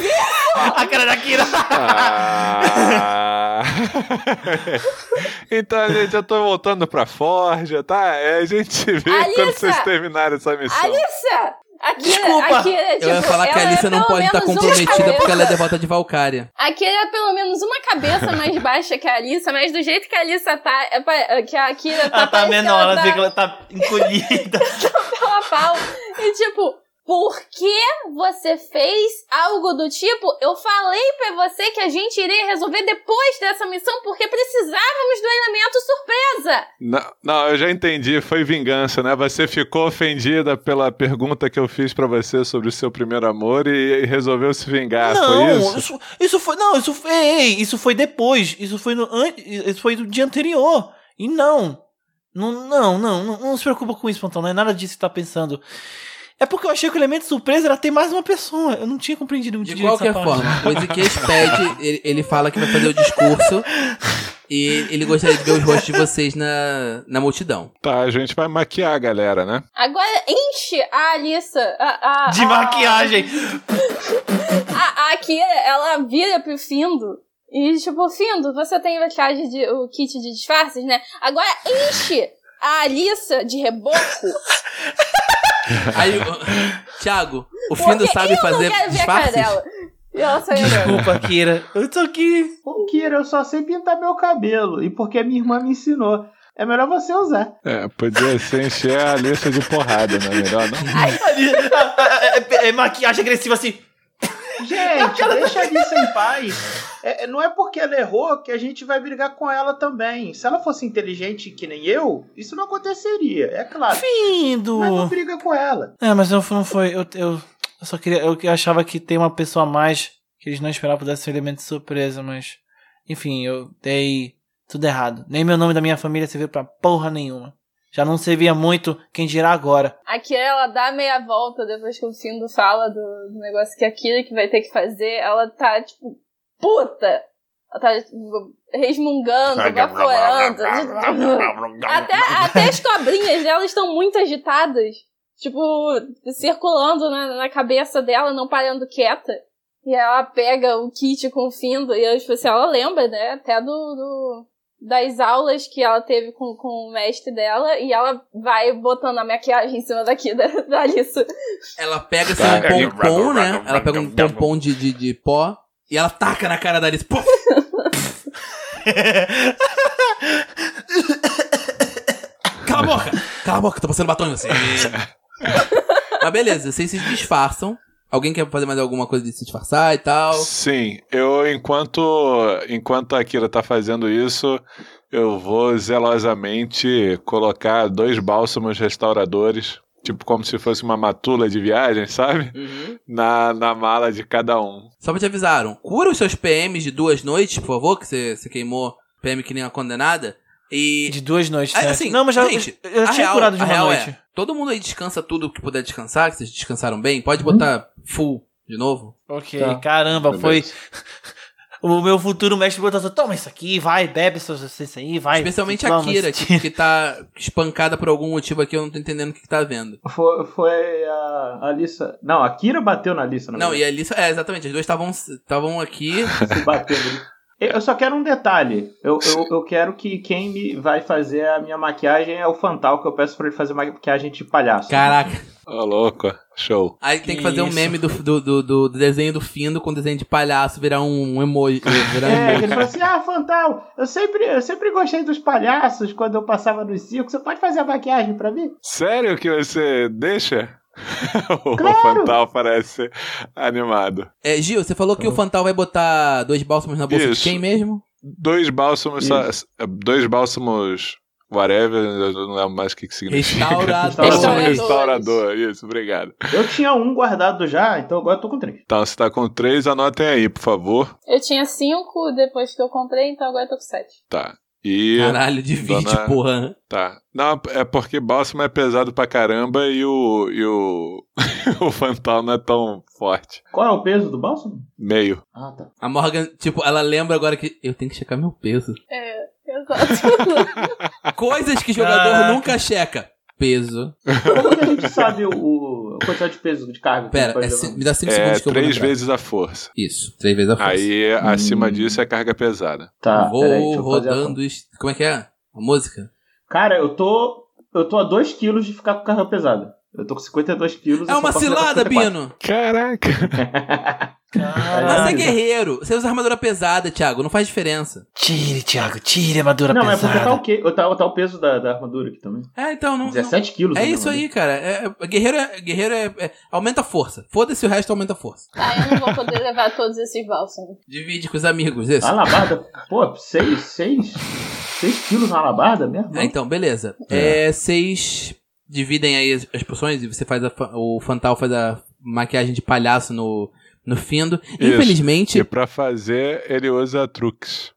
fez isso! A cara da Kira! Ah. então, gente, eu tô voltando pra Forja, tá? É, a gente vê Alissa! quando vocês terminarem essa missão. Alissa! Akira, Desculpa. Akira, tipo, eu ia falar que a ela Alissa é não pode estar menos uma comprometida porque ela é devota de Valkyria. Akira é pelo menos uma cabeça mais baixa que a Alissa, mas do jeito que a Alissa tá, é pa- que a Akira tá, Ela tá menor, ela tá que ela tá encolhida. pau a pau. E tipo, por que você fez algo do tipo? Eu falei pra você que a gente iria resolver depois dessa missão porque precisávamos do elemento surpresa. Não, não, eu já entendi, foi vingança, né? Você ficou ofendida pela pergunta que eu fiz pra você sobre o seu primeiro amor e, e resolveu se vingar, não, foi isso? isso, isso foi. Não, isso foi. Ei, isso foi depois. Isso foi no. Isso foi do dia anterior. E não. Não, não, não, não, não se preocupa com isso, Pontão. Não é nada disso que você tá pensando. É porque eu achei que o elemento surpresa era ter mais uma pessoa. Eu não tinha compreendido muito De direito qualquer essa parte. forma, o Ezequias pede, ele, ele fala que vai fazer o discurso e ele gostaria de ver os rostos de vocês na, na multidão. Tá, a gente vai maquiar a galera, né? Agora enche a Alissa. A, a, De a- maquiagem. A, a Akira, ela vira pro Findo. E tipo, Findo, você tem maquiagem de, o kit de disfarces, né? Agora enche a Alissa de reboco. Aí, o- Thiago, o Findo porque sabe eu fazer disfarces? E ela saiu. Desculpa, Kira. Eu tô aqui. Ô, Kira, eu só sei pintar meu cabelo. E porque minha irmã me ensinou. É melhor você usar. É, podia ser encher a lista de porrada, não é melhor não? Ah, ah, é, é maquiagem agressiva assim. Gente, deixa a Alissa em paz. É, é, não é porque ela errou que a gente vai brigar com ela também. Se ela fosse inteligente que nem eu, isso não aconteceria, é claro. Findo. Mas não briga com ela. É, mas não, foi- não foi. Eu, eu, eu só queria. Eu achava que tem uma pessoa a mais que eles não esperavam pudesse ser um elemento de surpresa, mas. Enfim, eu dei tudo errado. Nem meu nome da minha família serviu pra porra nenhuma. Já não servia muito, quem dirá agora. A Kira, ela dá meia volta depois que o Findo fala do, do negócio que a Kira que vai ter que fazer. Ela tá, tipo, puta! Ela tá, tipo, resmungando, vaporando. até, até as cobrinhas dela estão muito agitadas. Tipo, circulando na, na cabeça dela, não parando quieta. E ela pega o kit com o Findo e tipo assim, ela lembra, né? Até do, do- das aulas que ela teve com, com o mestre dela. E ela vai botando a maquiagem em cima daqui da, da Alissa. Ela pega assim, um pompom, né? Ela pega um pompom de, de, de pó e ela taca na cara da Alice. Puf! Cala a boca! Cala a boca, tô passando batom em você. Mas beleza, vocês se disfarçam. Alguém quer fazer mais alguma coisa de se disfarçar e tal? Sim, eu enquanto enquanto a Kira tá fazendo isso, eu vou zelosamente colocar dois bálsamos restauradores, tipo como se fosse uma matula de viagem, sabe? Uhum. Na, na mala de cada um. Só pra te avisaram, cura os seus PMs de duas noites, por favor, que você, você queimou PM que nem uma condenada. E. De duas noites, Ah, né? assim, não, mas já, gente, eu já tinha real- curado de uma real noite. É, todo mundo aí descansa tudo que puder descansar, que vocês descansaram bem. Pode botar full de novo. Ok, Tá. caramba, foi. O meu futuro mestre botou assim, toma isso aqui, vai, bebe essa essência aí, vai. Especialmente a Kira, que, que tá espancada por algum motivo aqui, eu não tô entendendo o que, que tá vendo. Foi, foi a Alissa. Não, a Kira bateu na Alissa, na Não, e a Alissa, é, exatamente, as duas estavam aqui. Se batendo ali. Eu só quero um detalhe. Eu, eu, eu quero que quem me vai fazer a minha maquiagem é o Fantal, que eu peço pra ele fazer maquiagem de palhaço. Caraca. Ô, louco. Show. Aí tem que Que fazer um isso. meme do, do, do, do desenho do Findo com desenho de palhaço, virar um, um emoji. Virar um É, ele falou assim: Ah, Fantal, eu sempre, eu sempre gostei dos palhaços quando eu passava no circo. Você pode fazer a maquiagem pra mim? Sério que você deixa? o Claro. Fantal parece animado. É, Gil, você falou que o Fantal vai botar dois bálsamos na bolsa de Isso. quem mesmo? Dois bálsamos, só- dois bálsamos, whatever, eu não lembro mais o que, que significa. Restaurador. Restaurador. Restaurador, isso, obrigado. Eu tinha um guardado já, então agora eu tô com três. Então, se tá com três, anotem aí, por favor. Eu tinha cinco depois que eu comprei, então agora eu tô com sete. Tá. E. Caralho, divide, Dona- porra. Tá. Não, é porque bálsamo é pesado pra caramba e o. E o. o Fantal não é tão forte. Qual é o peso do bálsamo? Meio. Ah, tá. A Morgan, tipo, ela lembra agora que eu tenho que checar meu peso. É, exato. Coisas que jogador Caraca. nunca checa. Peso. Como que a gente sabe o, o a quantidade de peso de carga? que Pera, pode é me dá 5 É segundos que eu vou três vezes a força. Isso, três vezes a força. Aí, acima Hum. disso, é carga pesada. Tá, vou rodando. is- Como é que é? A música? Cara, eu tô. Eu tô a 2 quilos de ficar com carga pesada. Eu tô com 52 quilos. É uma cilada, 54. Bino. Caraca! Mas Caralho. você é guerreiro. Você usa armadura pesada, Thiago. Não faz diferença. Tire, Thiago, tire a armadura Não, é porque pesada. tá o, quê? Tá, tá o peso da, da armadura aqui também. É, então não. não- 17 quilos. É né, isso aí, cara. É, é- guerreiro é, guerreiro é, é- Aumenta a força. Foda-se o resto, aumenta a força. ah, eu não vou poder levar todos esses bálsamos. Divide com os amigos, isso. Alabarda, pô, 6, 6, 6 quilos na alabarda mesmo? Ah, então, beleza. É, vocês dividem aí as, as poções e você faz a, o Fantal faz a maquiagem de palhaço no, no findo. Isso. Infelizmente. E pra fazer, ele usa truques.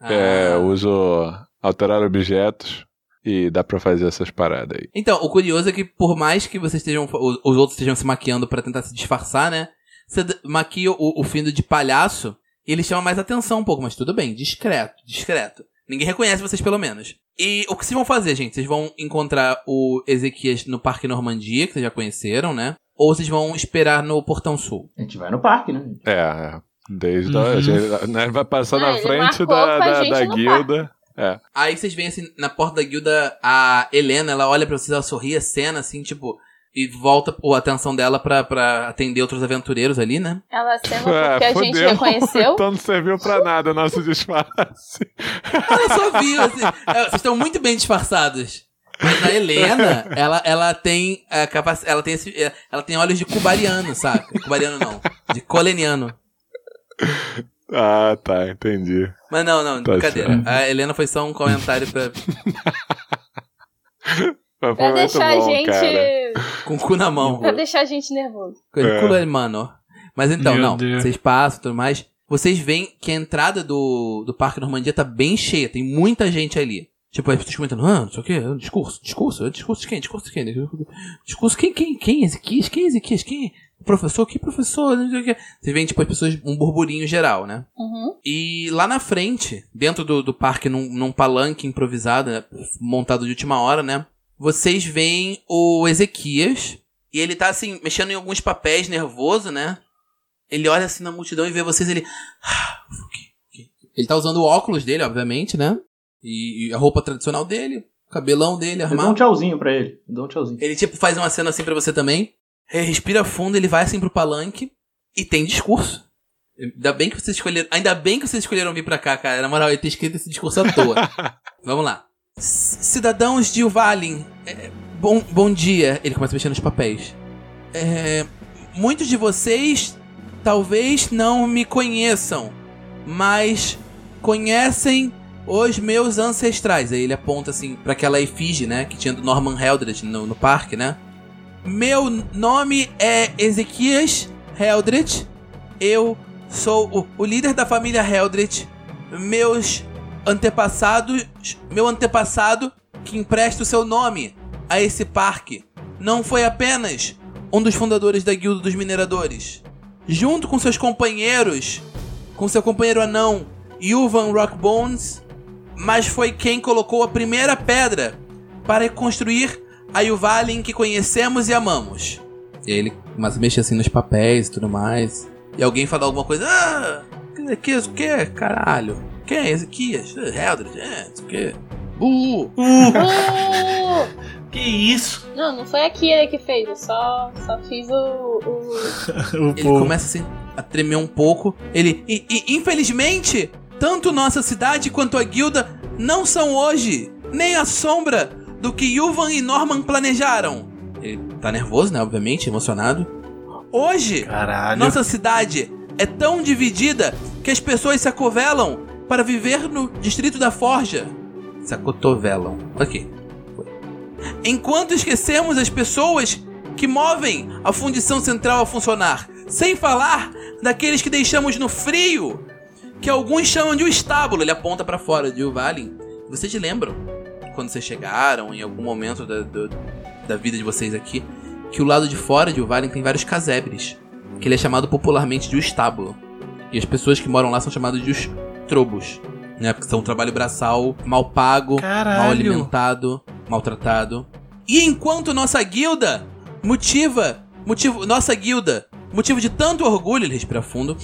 Ah, É, uso alterar objetos e dá pra fazer essas paradas aí. Então, o curioso é que por mais que vocês estejam. Os os outros estejam se maquiando pra tentar se disfarçar, né? Você maquia o, o findo de palhaço e ele chama mais atenção um pouco, mas tudo bem, discreto, discreto. Ninguém reconhece vocês pelo menos. E o que vocês vão fazer, gente? Vocês vão encontrar o Ezequias no Parque Normandia, que vocês já conheceram, né? Ou vocês vão esperar no Portão Sul. A gente vai no parque, né? É, é. Desde Uhum. a, gente, né, vai passar Ah, na frente da, da, da guilda. É. Aí vocês veem assim, na porta da guilda, a Helena, ela olha pra vocês, ela sorri, a cena, assim, tipo, e volta a atenção dela pra, pra atender outros aventureiros ali, né? Ela cena É, porque a gente reconheceu. Então não serviu pra nada nosso disfarce. Eu só vi, assim, é, vocês estão muito bem disfarçados. Mas a Helena, ela, ela tem a capac... ela tem esse, ela tem olhos de cubariano, sabe? Cubariano não, de coleniano. Ah, tá, entendi. Mas não, não, Tá brincadeira. certo. A Helena foi só um comentário pra, Pra muito deixar a bom, gente. cara. com o cu na mão. Pra deixar a gente nervoso. Coisa É. mano. Mas então, Meu não. Deus. Vocês passam e tudo mais. Vocês veem que a entrada do, do Parque Normandia tá bem cheia. Tem muita gente ali. Tipo, as pessoas comentando, ah, não sei o quê, discurso, discurso, discurso de quem? Discurso de quem? Discurso, quem, quem, quem? Ezequias? Quem é Ezequias? Quem? O professor? Que professor? Não sei o quê. Vocês veem, tipo, as pessoas, um burburinho geral, né? Uhum. E lá na frente, dentro do, do parque, num, num palanque improvisado, né, montado de última hora, né? Vocês veem o Ezequias. E ele tá assim, mexendo em alguns papéis, nervoso, né? Ele olha assim na multidão e vê vocês, ele. "Ah, Ele tá usando o óculos dele, obviamente, né? E, e a roupa tradicional dele, o cabelão dele Eu dou um armado. tchauzinho pra ele. Eu dou um tchauzinho. Ele, tipo, faz uma cena assim pra você também. Respira fundo, ele vai assim pro palanque e tem discurso. Ainda bem que vocês escolheram. Ainda bem que vocês escolheram vir pra cá, cara. Na moral, ele ter escrito esse discurso à toa. Vamos lá. Cidadãos de Uvalin, é, bom, bom dia. Ele começa a mexer nos papéis. É, muitos de vocês talvez não me conheçam, mas conhecem os meus ancestrais. Aí ele aponta assim pra aquela efígie, né, que tinha do Norman Heldred no, no parque, né? Meu nome é Ezequias Heldred. Eu sou o, o líder da família Heldred. Meus antepassados, meu antepassado que empresta o seu nome a esse parque não foi apenas um dos fundadores da Guilda dos Mineradores. Junto com seus companheiros, com seu companheiro anão Yuvan Rockbones, mas foi quem colocou a primeira pedra para construir a Yuvalin que conhecemos e amamos. E aí ele começa a mexer assim nos papéis e tudo mais. E alguém fala alguma coisa, ah, que, que, o que, caralho? Quem é esse aqui? Eldred, é, isso que. Uh! Uh! Que isso? Não, não foi a Kira que fez, eu só, só fiz o. o... o Ele povo. começa assim a tremer um pouco. Ele. E, e, infelizmente, tanto nossa cidade quanto a guilda não são hoje nem a sombra do que Yuvan e Norman planejaram. Ele tá nervoso, né? Obviamente, emocionado. Hoje, Caralho. nossa cidade é tão dividida que as pessoas se acovelam para viver no distrito da Forja. Se acotovelam. Ok. Foi. Enquanto esquecemos as pessoas que movem a fundição central a funcionar. Sem falar daqueles que deixamos no frio, que alguns chamam de o estábulo. Ele aponta para fora de Uvalin. Vocês lembram, quando vocês chegaram, em algum momento da, do- da vida de vocês aqui, que o lado de fora de Uvalin tem vários casebres. Que ele é chamado popularmente de o estábulo. E as pessoas que moram lá são chamadas de os trobos. Né? Porque são um trabalho braçal mal pago, Caralho. mal alimentado, maltratado. E enquanto nossa guilda motiva, motivo, nossa guilda, motivo de tanto orgulho, ele respira fundo.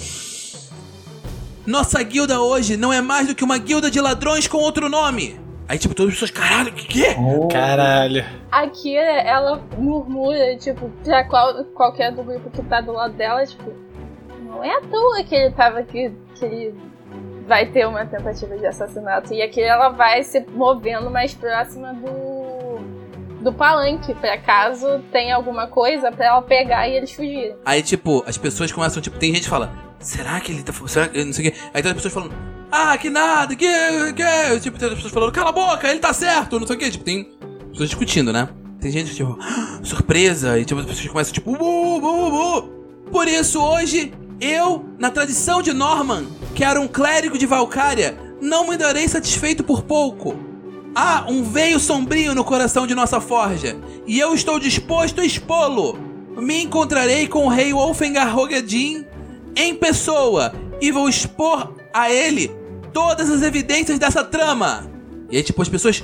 Nossa guilda hoje não é mais do que uma guilda de ladrões com outro nome. Aí tipo, todas as pessoas, caralho, que que? Caralho. A Kira, ela murmura, tipo, pra qual, qualquer do grupo que tá do lado dela, tipo, não é à toa que ele tava aqui, que ele vai ter uma tentativa de assassinato. E aqui ela vai se movendo mais próxima do, do palanque, pra caso tenha alguma coisa pra ela pegar e eles fugirem. Aí tipo, as pessoas começam, tipo, tem gente que fala, será que ele tá, será que, não sei o quê. Aí tem as pessoas falando, ah, que nada, que, que, tipo, tem as pessoas falando, cala a boca, ele tá certo, não sei o quê. Tipo, tem pessoas discutindo, né? Tem gente, tipo, "Ah, surpresa, e tipo, as pessoas começam, tipo, bu, bu, bu. Por isso, hoje, eu, na tradição de Norman, que era um clérigo de Valcária, não me darei satisfeito por pouco. Há um veio sombrio no coração de nossa forja, e eu estou disposto a expô-lo. Me encontrarei com o rei Wolfengar Rogadin em pessoa e vou expor a ele todas as evidências dessa trama. E aí, tipo, as pessoas.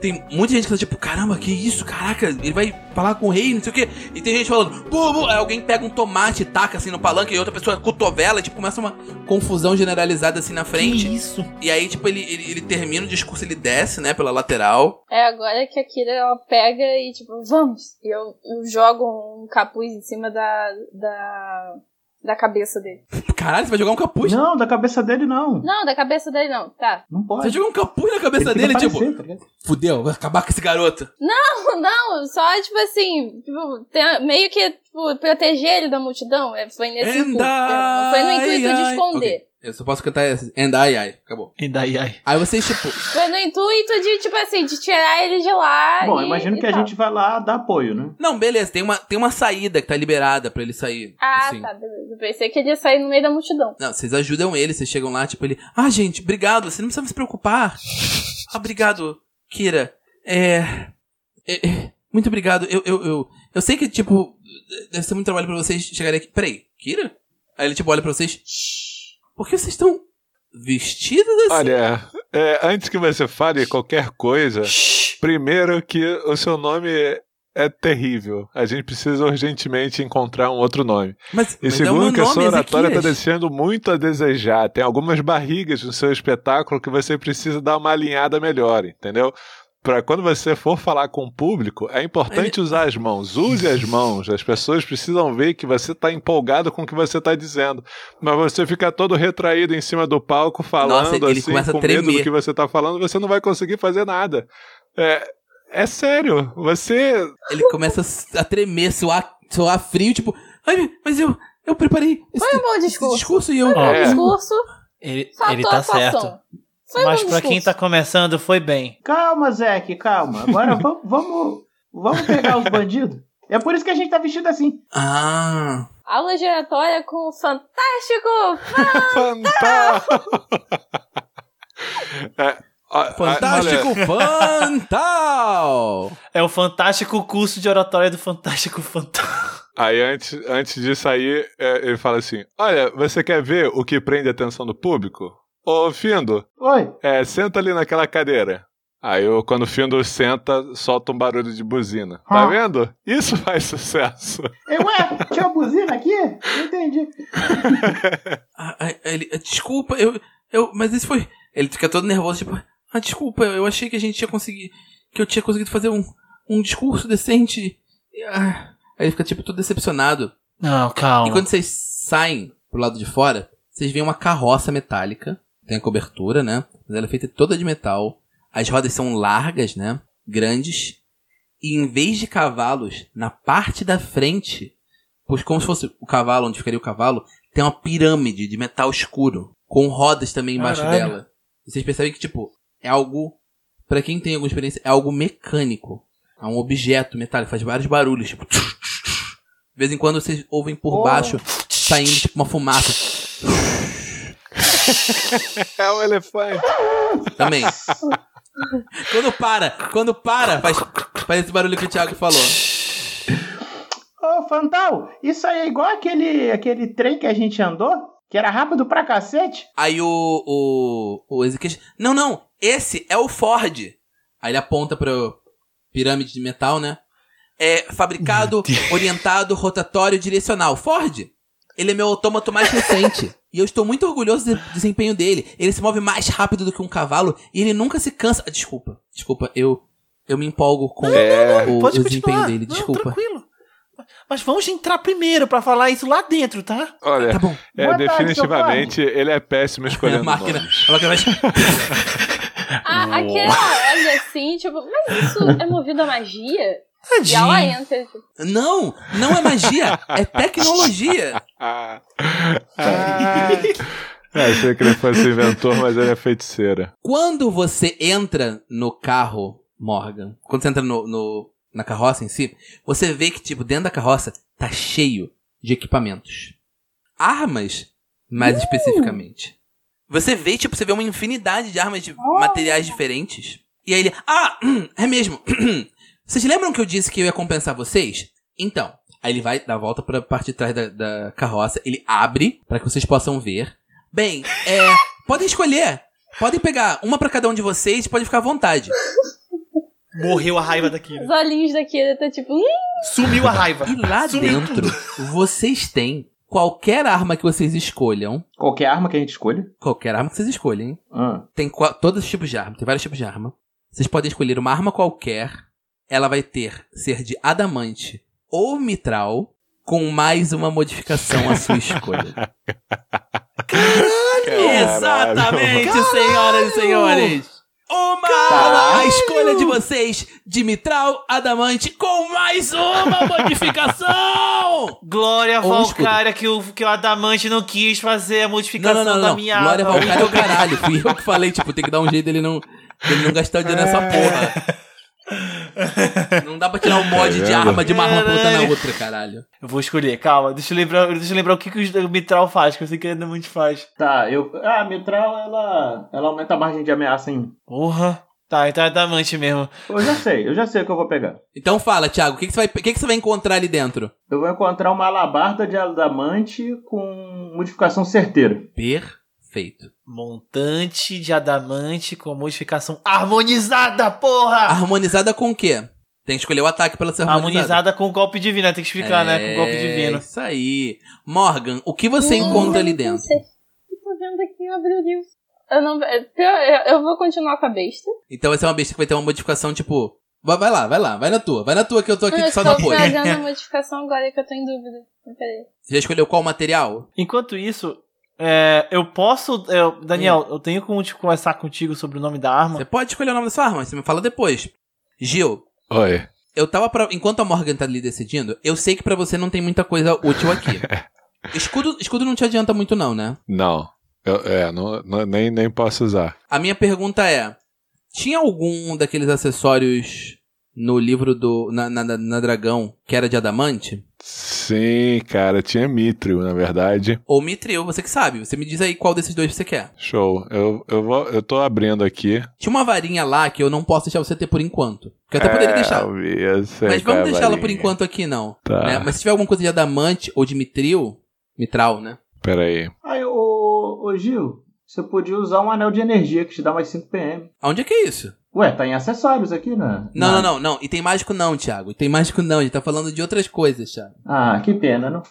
Tem muita gente que tá tipo, caramba, que isso, caraca, ele vai falar com o rei, não sei o quê. E tem gente falando, alguém pega um tomate e taca assim no palanque e outra pessoa cotovela, e, tipo, começa uma confusão generalizada assim na frente. Que isso? E aí, tipo, ele, ele, ele termina o discurso, ele desce, né, pela lateral. É agora que a Kira ela pega e tipo, vamos! E eu, eu jogo um capuz em cima da, da, da cabeça dele. Caralho, você vai jogar um capuz? Não, da cabeça dele não. Não, da cabeça dele não, tá. Não Você pode. vai jogar um capuz na cabeça dele, que tipo, aparecer, tá fudeu, vai acabar com esse garoto. Não, não, só tipo assim, tipo, tem- meio que tipo, proteger ele da multidão. É, Foi nesse. Não foi no intuito de I- esconder. Ok, Eu só posso cantar esse. And ai ai. Acabou. E daí, ai. Aí vocês, tipo. Foi no intuito de, tipo assim, de tirar ele de lá. Bom, e, imagino e que a tal. gente vai lá dar apoio, né? Não, beleza, tem uma, tem uma saída que tá liberada pra ele sair. Ah, assim. tá, beleza. Eu pensei que ele ia sair no meio da multidão. Não, vocês ajudam ele, vocês chegam lá, tipo, ele. Ah, gente, obrigado, você não precisa se preocupar. Ah, obrigado, Kira. É. é, é, muito obrigado. Eu, eu, eu, eu sei que, tipo, deve ser muito trabalho pra vocês chegarem aqui. Peraí, Kira? Aí ele, tipo, olha pra vocês. "Shh, Por que vocês estão vestidos assim? Olha, é, antes que você fale qualquer coisa, primeiro que o seu nome é terrível. A gente precisa urgentemente encontrar um outro nome. Mas, E mas é o segundo meu que a sua oratória está deixando muito a desejar. Tem algumas barrigas no seu espetáculo que você precisa dar uma alinhada melhor, entendeu? Para quando você for falar com o público, é importante usar as mãos. Use as mãos. As pessoas precisam ver que você está empolgado com o que você está dizendo. Mas você fica todo retraído em cima do palco, falando Nossa, ele assim, começa a com medo tremer. do que você está falando, você não vai conseguir fazer nada. É, é sério. Você Ele começa a tremer, suar, suar frio, tipo, ai, mas eu, eu preparei esse, Foi um bom esse discurso. discurso e eu. Foi um bom É. discurso. Ele, ele tá certo. Foi Mas pra quem tá começando, foi bem. Calma, Zeke, calma. Agora vamos, vamos, vamos pegar os bandidos. É por isso que a gente tá vestido assim. Ah. Aula giratória com o fantástico Fantástico! é, ó, Fantástico olha, Fantal! É o fantástico curso de oratória do Fantástico Fantástico. Aí antes, antes de sair, é, ele fala assim: Olha, você quer ver o que prende a atenção do público? Ô, Findo, Oi. é, senta ali naquela cadeira. Aí eu, quando o Findo senta, solta um barulho de buzina. Tá Ah. vendo? Isso faz sucesso. Eu, ué, tinha buzina aqui? Não entendi. Ah, ele, desculpa, eu, eu. Mas isso foi. Ele fica todo nervoso, tipo, ah, desculpa, eu achei que a gente tinha conseguido. Que eu tinha conseguido fazer um, um discurso decente. E, ah, Aí ele fica, tipo, todo decepcionado. Não, E calma. quando vocês saem pro lado de fora, vocês veem uma carroça metálica. Tem a cobertura, né? Mas ela é feita toda de metal. As rodas são largas, né? Grandes. E em vez de cavalos, na parte da frente, pois como se fosse o cavalo, onde ficaria o cavalo, tem uma pirâmide de metal escuro. Com rodas também embaixo Caralho. dela. E vocês percebem que, tipo, é algo. Pra quem tem alguma experiência, é algo mecânico. É um objeto metálico, faz vários barulhos, tipo. De vez em quando vocês ouvem por Oh. baixo saindo tipo uma fumaça. É um elefante. Também. quando para, quando para, faz, faz esse barulho que o Thiago falou. Ô, Fantal, isso aí é igual aquele, aquele trem que a gente andou? Que era rápido pra cacete? Aí o. O. O Ezequiel. Não, não. Esse é o Ford. Aí ele aponta pro pirâmide de metal, né? É fabricado, orientado, rotatório, direcional. Ford. Ele é meu autômato mais recente. e eu estou muito orgulhoso do desempenho dele. Ele se move mais rápido do que um cavalo e ele nunca se cansa. Desculpa, desculpa, eu. Eu me empolgo com É. o, Pode o desempenho dele, Não, desculpa. tranquilo. Mas vamos entrar primeiro pra falar isso lá dentro, tá? Olha, Tá bom. é, Boa tarde, definitivamente ele é péssimo A escolhendo máquina, nomes. a máquina vai. Ah, aquela olha assim, tipo, mas isso é movido a magia? E ela Tadinho. entra, tipo, Não, não é magia, é tecnologia. Ah. É, achei que ele fosse inventor, mas ele é feiticeira. Quando você entra no carro, Morgan, quando você entra no, no- na carroça em si, você vê que, tipo, dentro da carroça tá cheio de equipamentos. Armas, mais especificamente. Você vê, tipo, você vê uma infinidade de armas de materiais diferentes. E aí ele, ah, é mesmo. Vocês lembram que eu disse que eu ia compensar vocês? Então, aí ele vai dar a volta pra parte de trás da, da carroça, ele abre pra que vocês possam ver. Bem, é, podem escolher. Podem pegar uma pra cada um de vocês, pode ficar à vontade. Morreu a raiva daqui. os olhinhos daquele tá tipo, hum, Sumiu a raiva. E lá Sumiu dentro, vocês têm qualquer arma que vocês escolham. Qualquer arma que a gente escolha. Qualquer arma que vocês escolhem. Ah. Tem todos os tipos de arma, tem vários tipos de arma. Vocês podem escolher uma arma qualquer. Ela vai ter ser de adamante ou mitral, com mais uma modificação à sua escolha. Exatamente, senhoras e senhores! Uma arma, a escolha de vocês de mitral, adamante, com mais uma modificação! Glória Ou escudo. Valkyria que o, que o Adamante não quis fazer a Não, modificação não, não, da não. minha Glória. Valkyrie é o caralho. Fui eu que falei, tipo, tem que dar um jeito dele não, dele não gastar o dinheiro nessa porra. Não dá pra tirar o mod de arma de uma arma pra botar na outra, caralho. Eu vou escolher, calma. Deixa eu lembrar, deixa eu lembrar o que, que o Mitral faz, que eu sei que o Adamante faz. Tá, eu. Ah, a Mitral, ela, ela aumenta a margem de ameaça em. Porra. Tá, então é Adamante mesmo. Eu já sei, eu já sei o que eu vou pegar. Então fala, Thiago, o que, que, você vai, que, que você vai encontrar ali dentro? Eu vou encontrar uma alabarda de adamante com modificação certeira. Perfeito. Montante de adamante com modificação harmonizada, porra! Harmonizada com o quê? Tem que escolher o ataque pela ser harmonizada. harmonizada com golpe divino, né? tem que explicar, né? Com golpe divino. Isso aí. Morgan, o que você encontra ali dentro? Eu tô vendo aqui, abriu o livro. Eu não. Eu, eu vou continuar com a besta. Então vai ser uma besta que vai ter uma modificação tipo. Vai, vai lá, vai lá, vai na tua, vai na tua que eu tô aqui eu só no estou apoio. fazendo a modificação agora que eu tô em dúvida. Peraí. Você já escolheu qual material? Enquanto isso, é, eu posso. eu- Daniel, eu tenho como te conversar contigo sobre o nome da arma? Você pode escolher o nome da sua arma, você me fala depois. Gil, Oi. eu tava pra. Enquanto a Morgan tá ali decidindo, eu sei que pra você não tem muita coisa útil aqui. escudo, escudo não te adianta muito, não, né? Não. Eu, é, não, não- nem, nem posso usar. A minha pergunta é: tinha algum daqueles acessórios no livro do. Na, na, na- Dragão, que era de adamante? Sim, cara, tinha Mithril, na verdade. Ou Mitril, você que sabe. Você me diz aí qual desses dois você quer. Show. Eu, eu, vou, eu tô abrindo aqui. Tinha uma varinha lá que eu não posso deixar você ter por enquanto. Que eu até poderia É, deixar. eu vi, eu sei Mas é vamos deixar ela por enquanto aqui, não. Tá. né? Mas se tiver alguma coisa de adamante ou de mitril, mitral, né? Peraí. Aí, ô, ô Gil, você podia usar um anel de energia que te dá mais 5 PM. Aonde é que é isso? Ué, tá em acessórios aqui, né? Não, não, não, não. E tem mágico não, Thiago. E tem mágico não. A gente tá falando de outras coisas, Thiago. Ah, que pena, não?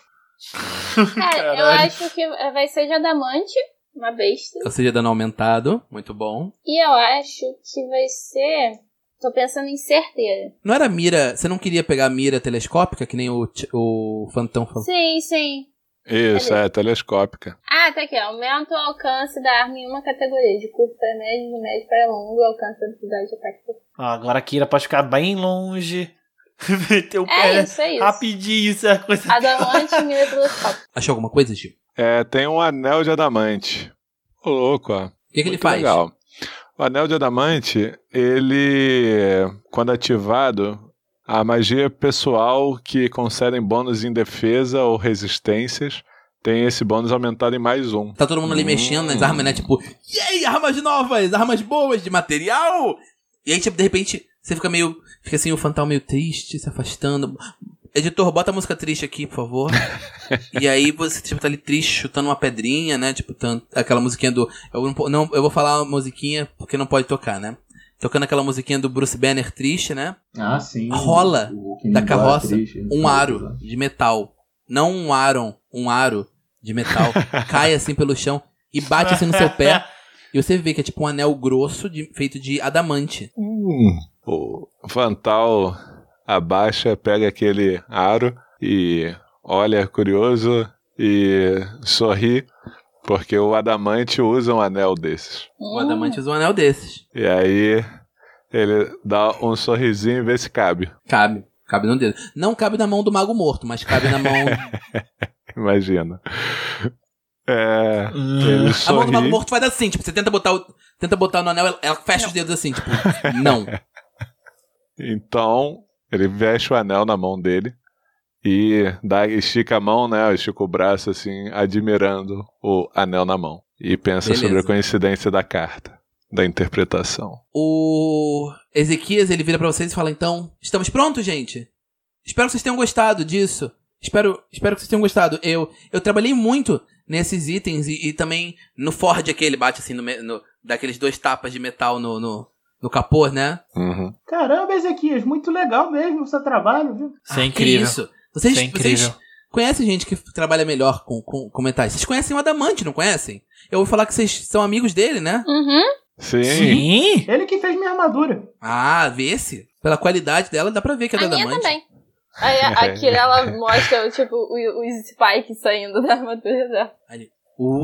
Cara, eu Caralho. acho que vai ser de adamante, uma besta. Ou seja, dano aumentado. Muito bom. E eu acho que vai ser. Tô pensando em certeira. Não era mira... Você não queria pegar a mira telescópica, que nem o, o Fantão falou? Sim, sim. Isso, é, telescópica. Ah, tá aqui. Aumenta o alcance da arma em uma categoria, de curto para médio, de médio para longo, alcance da velocidade de ataque. Ah, agora a Kira pode ficar bem longe. Meter o É pé isso, é isso. rapidinho, isso é a coisa. Adamante e mira telescópica. Achou alguma coisa, Gil? É, tem um anel de adamante. Ô, louco, ó. O que, que ele faz? Legal. O anel de adamante, ele, quando ativado, a magia pessoal que concedem bônus em defesa ou resistências tem esse bônus aumentado em mais um. Tá todo mundo ali Hum. mexendo nas armas, né? Tipo, yay, armas novas, armas boas, de material. E aí, tipo, de repente, você fica meio. Fica assim, o Fantal meio triste, se afastando. Editor, bota a música triste aqui, por favor. e aí você, tipo, tá ali triste, chutando uma pedrinha, né? Tipo, aquela musiquinha do. Eu não, eu vou falar a musiquinha porque não pode tocar, né? Tocando aquela musiquinha do Bruce Banner triste, né? Ah, sim. Rola O da me carroça é triste. um aro de metal. Não um aron, um aro de metal. cai assim pelo chão e bate assim no seu pé. E você vê que é tipo um anel grosso de- feito de adamante. O Vantal abaixa, pega aquele aro e olha curioso e sorri, porque o adamante usa um anel desses. O adamante usa um anel desses. E aí ele dá um sorrisinho e vê se cabe. Cabe. Cabe no dedo. Não cabe na mão do mago morto, mas cabe na mão. Imagina. É, ele A mão do mago sorri. morto faz assim, tipo, você tenta botar o. Tenta botar no anel, ela, ela fecha os dedos assim, tipo, não. Então, ele veste o anel na mão dele e dá, estica a mão, né? Estica o braço assim, admirando o anel na mão. E pensa Beleza. sobre a coincidência da carta, da interpretação. O Ezequias, ele vira pra vocês e fala: Então, estamos prontos, gente? Espero que vocês tenham gostado disso. Espero, espero que vocês tenham gostado. Eu, eu trabalhei muito nesses itens e, e também no Ford aquele bate assim, no, no- daqueles dois tapas de metal no, no, no capô, né? Uhum. Caramba, Ezequias, muito legal mesmo o seu trabalho, viu? Isso é Que incrível. isso? Vocês, Isso é incrível. vocês conhecem gente que trabalha melhor com, com, com metais? Vocês conhecem o Adamante, não conhecem? Eu vou falar que vocês são amigos dele, né? Uhum. Sim. Sim. Ele que fez minha armadura. Ah, vê-se. Pela qualidade dela, dá pra ver que é do A minha Adamante. também. Aí a, a Kira, ela mostra, tipo, o- os spikes saindo da armadura dela. Uh,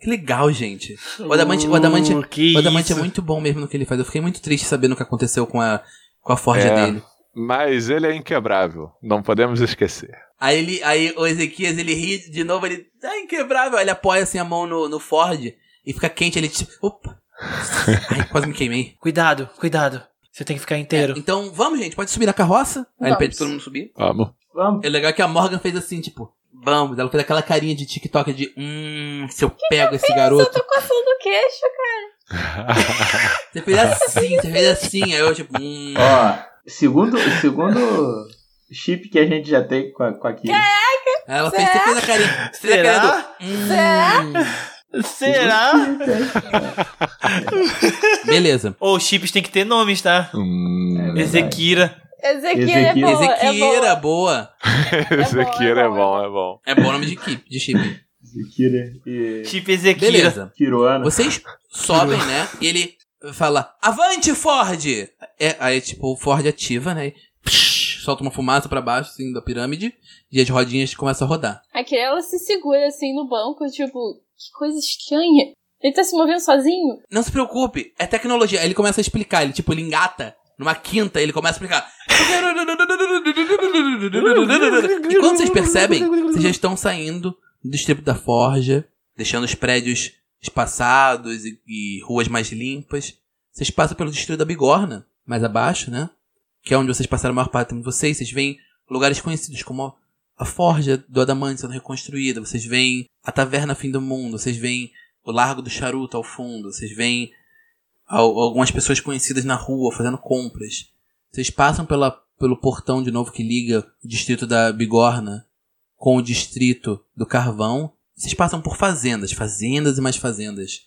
que legal, gente. O Adamante, o Adamante, Uh, o Adamante é muito bom mesmo no que ele faz. Eu fiquei muito triste sabendo o que aconteceu com a, com a forja É. dele. Mas ele é inquebrável, não podemos esquecer. Aí ele, aí o Ezequias, ele ri de novo, ele tá inquebrável. Ele apoia assim a mão no, no Ford e fica quente, ele tipo, opa. Ai, quase me queimei. Cuidado, cuidado. Você tem que ficar inteiro. Então, vamos, gente, pode subir na carroça? Aí ele Vamos. pede pra todo mundo subir. Vamos. Vamos. É legal que a Morgan fez assim, tipo, vamos. Ela fez aquela carinha de TikTok de, hum, se eu pego esse garoto. Eu tô coçando o queixo, cara. Você fez assim, você fez assim. Aí eu, tipo, hum. Ó, segundo, segundo chip que a gente já tem com a, com a Kira. Aí ela fez, você fez a carinha. Será? carinha do, hum. Será? Beleza. Ô, os chips tem que ter nomes, tá? Hum, É. Ezequira. Ezequiel é Ezequiel. boa, é Ezequiera, boa. boa. Aqui é é bom, é bom, é bom. É nome de, keep, de chip. Kira e Chip Ezequira. Beleza. Kiroana. Vocês sobem, né? E ele fala, avante, Ford! É, aí, tipo, o Ford ativa, né? Psh, solta uma fumaça pra baixo, assim, da pirâmide. E as rodinhas começam a rodar. A Kira, ela se segura, assim, no banco, tipo, que coisa estranha. Ele tá se movendo sozinho? Não se preocupe, é tecnologia. Aí ele começa a explicar, ele, tipo, ele engata numa quinta, ele começa a explicar. E quando vocês percebem, vocês já estão saindo do distrito da Forja, deixando os prédios espaçados e, e ruas mais limpas. Vocês passam pelo distrito da Bigorna, mais abaixo, né? que é onde vocês passaram a maior parte de vocês, vocês veem lugares conhecidos como a Forja do Adamante sendo reconstruída, vocês veem a Taverna Fim do Mundo, vocês veem o Largo do Charuto ao fundo, vocês veem al- algumas pessoas conhecidas na rua fazendo compras. Vocês passam pela, pelo portão de novo que liga o distrito da Bigorna com o distrito do Carvão. Vocês passam por fazendas, fazendas e mais fazendas,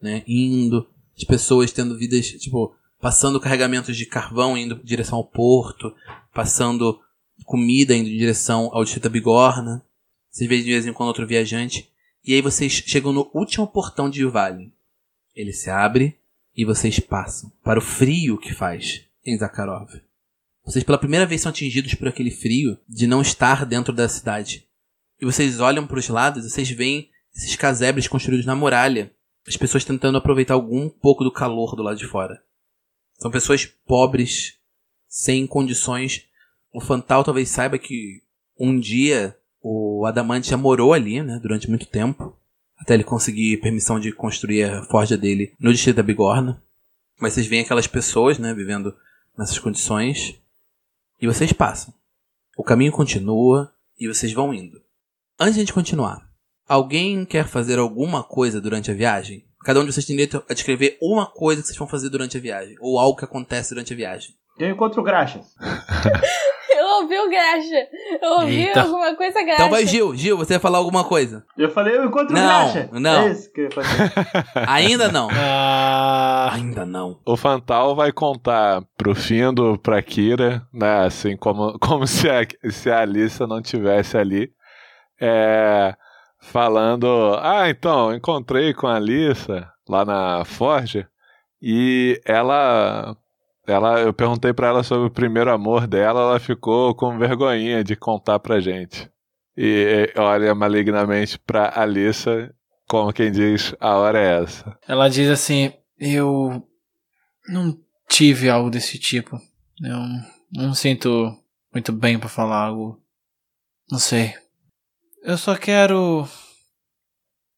né? Indo, as pessoas tendo vidas, tipo, passando carregamentos de carvão indo em direção ao porto, passando comida indo em direção ao distrito da Bigorna. Vocês veem de vez em quando outro viajante. E aí vocês chegam no último portão de Vale. Ele se abre e vocês passam para o frio que faz em Zakharov. Vocês pela primeira vez são atingidos por aquele frio de não estar dentro da cidade. E vocês olham para os lados vocês veem esses casebres construídos na muralha. As pessoas tentando aproveitar algum pouco do calor do lado de fora. São pessoas pobres, sem condições. O Fantal talvez saiba que um dia o Adamante já morou ali, né, durante muito tempo, até ele conseguir permissão de construir a forja dele no distrito da Bigorna. Mas vocês veem aquelas pessoas, né, vivendo nessas condições, e vocês passam. O caminho continua e vocês vão indo. Antes de a gente continuar, alguém quer fazer alguma coisa durante a viagem? Cada um de vocês tem direito a descrever uma coisa que vocês vão fazer durante a viagem, ou algo que acontece durante a viagem. Eu encontro o Graxa. Eu ouvi o Graxa. Eu ouvi Eita. alguma coisa Graxa. Então vai, Gil. Gil, você vai falar alguma coisa? Eu falei, eu encontro Não, o Graxa. não. É isso que eu ia fazer. Ainda não. Ah, Ainda não. O Fantal vai contar pro Findo, pra Kira, né? Assim, como, como se, a, se a Alissa não tivesse ali. É, falando, ah, então, encontrei com a Alissa lá na Forge e ela. Ela, eu perguntei pra ela sobre o primeiro amor dela, ela ficou com vergonhinha de contar pra gente. E olha malignamente pra Alissa, como quem diz, a hora é essa. ela diz assim: Eu não tive algo desse tipo. Eu não sinto muito bem pra falar algo. Não sei. Eu só quero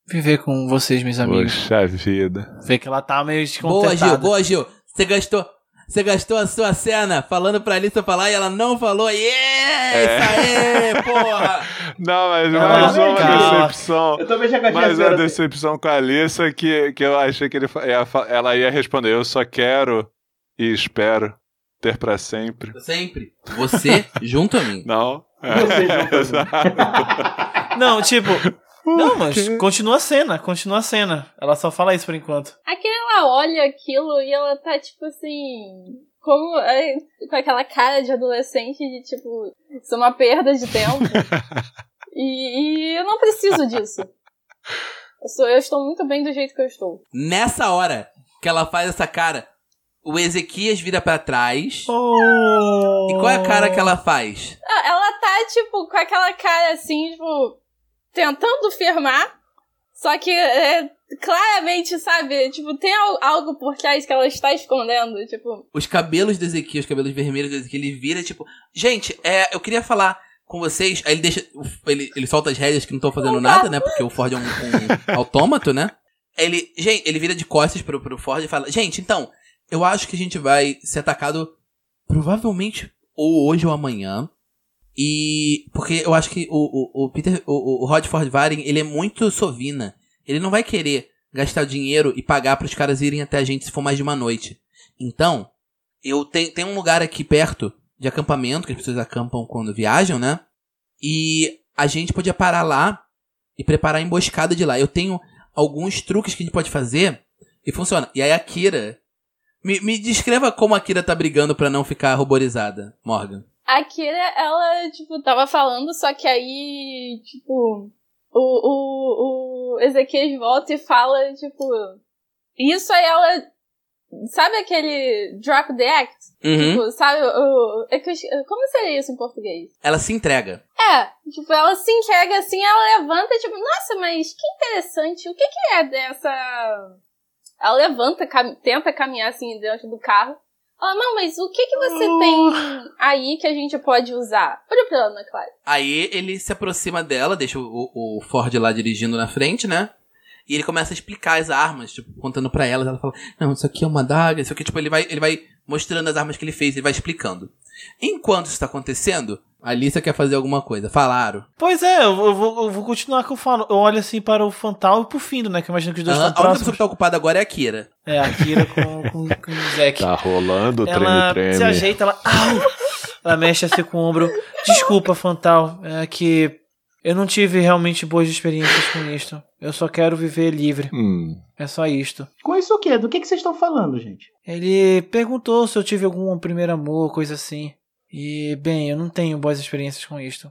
viver com vocês, meus amigos. Poxa vida. Vê que ela tá meio Boa, descontentada. Gil. Boa, Gil. Você gastou... Você gastou a sua cena falando pra Alissa falar e ela não falou. Yeah! É. Isso aí, porra! Não, mas Ela mais uma ficar- decepção. Eu também já gastei Mais uma decepção com a Alissa que, que eu achei que ele, ela ia responder. Eu só quero e espero ter pra sempre. Sempre. Você junto a mim. Não? Você junto a mim. Exato. Não, tipo. Não, mas continua a cena, continua a cena. Ela só fala isso por enquanto. Aqui ela olha aquilo e ela tá tipo assim. Como, é, com aquela cara de adolescente de tipo, isso é uma perda de tempo. e, e eu não preciso disso. Eu, sou, eu estou muito bem do jeito que eu estou. Nessa hora que ela faz essa cara, o Ezequias vira pra trás. Oh. E qual é a cara que ela faz? Ah, Ela tá, tipo, com aquela cara assim, tipo, tentando firmar. Só que é, claramente, sabe? Tipo, tem al- algo por trás que ela está escondendo. Tipo, Os cabelos do Ezequias, os cabelos vermelhos do Ezequias, ele vira tipo. Gente, é, eu queria falar com vocês. Aí ele deixa. Ele, ele solta as rédeas que não estão fazendo nada, né? Porque o Ford é um, um autômato, né? Ele, gente, ele vira de costas pro, pro Ford e fala: Gente, então, eu acho que a gente vai ser atacado provavelmente ou hoje ou amanhã. E. Porque eu acho que o, o, o Peter. O, o Rod Ford Varen, ele é muito sovina. Ele não vai querer gastar dinheiro e pagar para os caras irem até a gente se for mais de uma noite. Então, eu tenho, tem um lugar aqui perto de acampamento, que as pessoas acampam quando viajam, né? E a gente podia parar lá e preparar a emboscada de lá. Eu tenho alguns truques que a gente pode fazer e funciona. E aí a Kira. Me, me descreva como a Kira tá brigando pra não ficar ruborizada, Morgan. a Kira, ela, tipo, tava falando, só que aí, tipo, o, o, o Ezequiel volta e fala, tipo, isso aí ela. Sabe aquele drop the act? Uhum. Tipo, sabe? O, é que eu esque- como seria isso em português? Ela se entrega. É, tipo, ela se enxerga assim, ela levanta, tipo, nossa, mas que interessante, o que que é dessa... Ela levanta, cam- tenta caminhar assim dentro do carro. Ela, não, mas o que que você tem aí que a gente pode usar? Olha pra ela, Ana Clara. Aí ele se aproxima dela, deixa o, o Ford lá dirigindo na frente, né? E ele começa a explicar as armas, tipo, contando pra ela. Ela fala, não, isso aqui é uma adaga, isso aqui, tipo, ele vai, ele vai mostrando as armas que ele fez, ele vai explicando. Enquanto isso tá acontecendo, a Alissa quer fazer alguma coisa. Falaram. Pois é, eu vou, eu vou, eu continuar com o falo. Eu olho assim para o Fantal e pro Findo, né? Que eu imagino que os dois Aham, estão a única pessoa que tá ocupada agora é a Kira. É, a Kira com, com, com o Zack. Tá rolando o ela treme-treme. se ajeita, ela. Au! Ela mexe assim com o ombro. Desculpa, Fantal. É que eu não tive realmente boas experiências com isto. Eu só quero viver livre. Hum, É só isto. Com isso o quê? Do que, que vocês estão falando, gente? Ele perguntou se eu tive algum primeiro amor, coisa assim. E, bem, eu não tenho boas experiências com isto.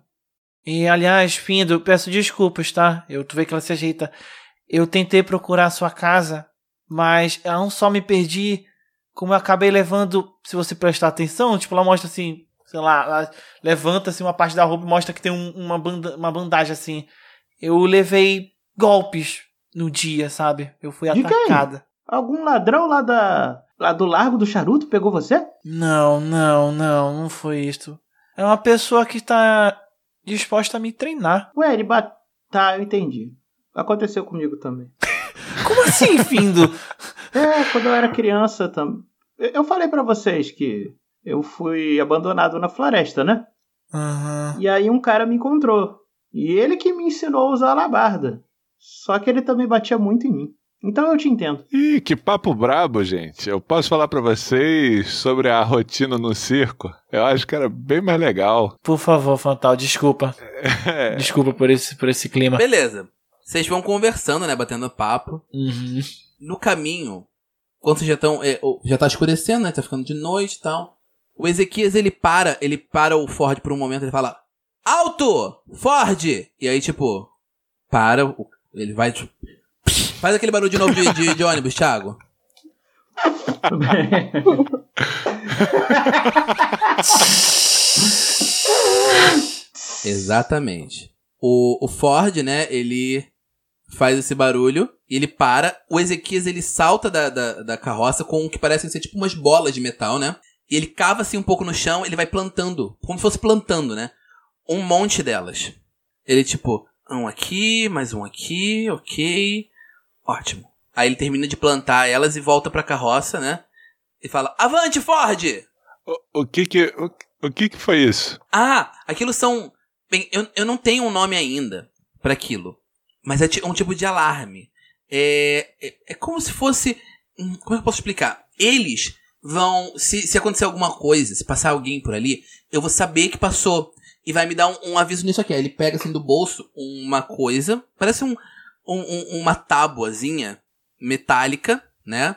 E, aliás, Findo, peço desculpas, tá? Eu tu vê que ela se ajeita. Eu tentei procurar a sua casa, mas eu não só me perdi, como eu acabei levando, se você prestar atenção, tipo, ela mostra assim, sei lá, ela levanta assim uma parte da roupa e mostra que tem um- uma, banda, uma bandagem assim. Eu levei golpes no dia, sabe? Eu fui atacada. Algum ladrão lá da. Lá do Largo do Charuto pegou você? Não, não, não, não foi isto. É uma pessoa que está disposta a me treinar. Ué, ele bate. Tá, eu entendi. Aconteceu comigo também. Como assim, Findo? É, quando eu era criança também. Eu falei pra vocês que eu fui abandonado na floresta, né? Aham. E aí um cara me encontrou. E ele que me ensinou a usar a alabarda. Só que ele também batia muito em mim. Então eu te entendo. Ih, que papo brabo, gente. Eu posso falar pra vocês sobre a rotina no circo? Eu acho que era bem mais legal. Por favor, Fantal, desculpa. É, Desculpa por esse, por esse clima. Beleza. Vocês vão conversando, né? Batendo papo. Uhum. No caminho, quando vocês já estão. já tá escurecendo, né? Tá ficando de noite e tal. O Ezequias, ele para, ele para o Ford por um momento, ele fala: Alto! Ford! E aí, tipo, para, o- ele vai. tipo, Faz aquele barulho de novo de, de- de ônibus, Thiago. Exatamente. O, o Ford, né, ele faz esse barulho e ele para. O Ezequias, ele salta da, da, da carroça com o que parecem ser tipo umas bolas de metal, né? E ele cava assim um pouco no chão, ele vai plantando, como se fosse plantando, né? Um monte delas. Ele tipo, um aqui, mais um aqui, ok. Ótimo. Aí ele termina de plantar elas e volta pra carroça, né? E fala, avante, Ford! o, o que que o, o que que foi isso? Ah, aquilo são. Bem, eu, eu não tenho um nome ainda pra aquilo. Mas é um tipo de alarme. É, é, é como se fosse. hum, Como é que eu posso explicar? Eles vão. Se, se acontecer alguma coisa, se passar alguém por ali, eu vou saber que passou. E vai me dar um, um aviso nisso aqui. Aí ele pega assim do bolso uma coisa. Parece um, um- um- uma tábuazinha metálica, né?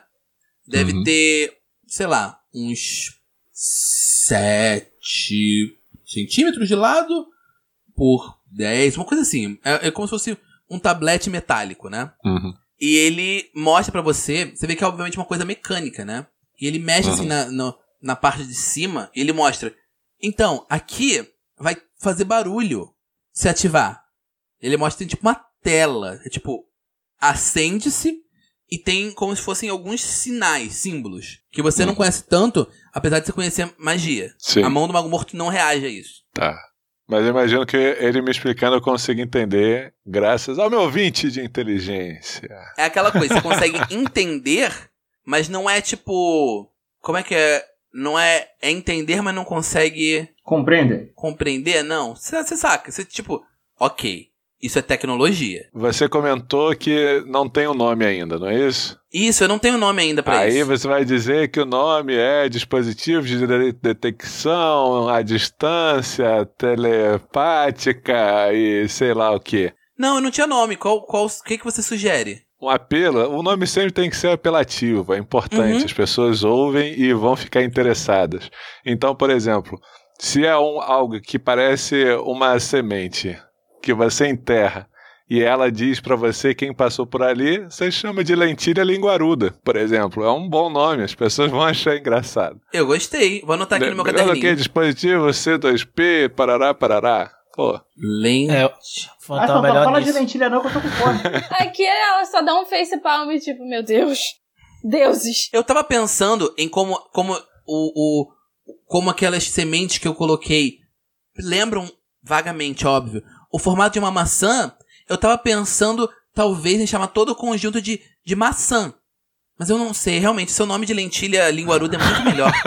Deve Uhum. ter, sei lá, uns 7 centímetros de lado por 10, uma coisa assim. É, é como se fosse um tablete metálico, né? Uhum. E ele mostra pra você, você vê que é obviamente uma coisa mecânica, né? E ele mexe assim Uhum. na, no- na parte de cima e ele mostra. Então, aqui vai fazer barulho se ativar. Ele mostra tem tipo uma tela, é tipo acende-se e tem como se fossem alguns sinais, símbolos, que você não Uhum. conhece tanto, apesar de você conhecer magia. Sim. A mão do mago morto não reage a isso. Tá. Mas eu imagino que ele me explicando eu consigo entender, graças ao meu ouvinte de inteligência. É aquela coisa, você consegue entender, mas não é tipo. Como é que é? Não é. É entender, mas não consegue Compreende? compreender? Não. Você você saca. Você, tipo, ok. Isso é tecnologia. Você comentou que não tem o nome ainda, não é isso? Isso, eu não tenho nome ainda Aí isso. você vai dizer que o nome é dispositivo de de- detecção à distância, telepática e sei lá o que. Não, eu não tinha nome. Qual, qual, o que, que você sugere? Um apelo, o nome sempre tem que ser apelativo, é importante. Uhum. As pessoas ouvem e vão ficar interessadas. Então, por exemplo, se é um, algo que parece uma semente que você enterra e ela diz pra você quem passou por ali, você chama de lentilha linguaruda, por exemplo. É um bom nome, as pessoas vão achar engraçado. Eu gostei. Vou anotar aqui no meu Melhor do que caderninho. dispositivo C2P, parará, parará. Pô, Lente. É, Ah, melhor fala de nisso. lentilha não que eu tô com fome. Aqui ela só dá um face palm, tipo, meu Deus. Deuses. Eu tava pensando em como, como o, o como aquelas sementes que eu coloquei lembram vagamente, óbvio, o formato de uma maçã. Eu tava pensando talvez em chamar todo o conjunto de, de maçã. Mas eu não sei, realmente, seu nome de lentilha linguaruda é muito melhor.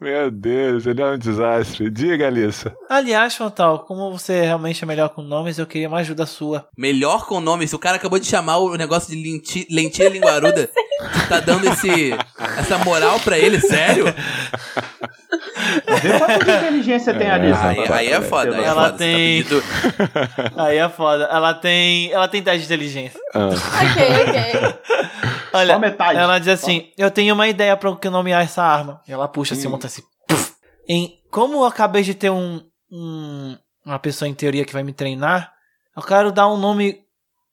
Meu Deus, ele é um desastre. Diga, Alissa. Aliás, Fantal, como você realmente é melhor com nomes, eu queria uma ajuda sua. melhor com nomes. O cara acabou de chamar o negócio de lenti- lentilha linguaruda. Tá dando esse, essa moral pra ele, sério? Vê quanto de inteligência tem ali. Aí, aí é foda, aí é Ela foda. Você tem- tá pedindo- Aí é foda. Ela tem. Ela tem teste de inteligência. Ah, Ok, ok. Olha, Só metade. ela diz assim: Eu tenho uma ideia pra o que nomear essa arma. E ela puxa assim, Hum. monta assim. puf. Em, como eu acabei de ter um, um- uma pessoa em teoria que vai me treinar, eu quero dar um nome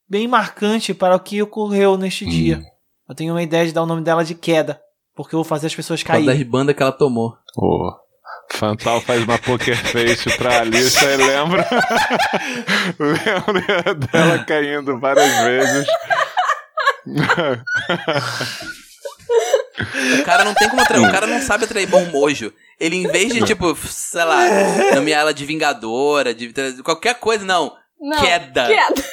bem marcante para o que ocorreu neste Hum. dia. Eu tenho uma ideia de dar o nome dela de queda. Porque eu vou fazer as pessoas causa da caírem. ribanda que ela tomou. o Fantal faz uma poker face pra Alissa e lembra. lembra dela caindo várias vezes. O cara não tem como atrair. O cara não sabe atrair bom mojo. Ele, em vez de, tipo, sei lá, nomear ela de vingadora, de qualquer coisa, não. Não. Queda. Queda.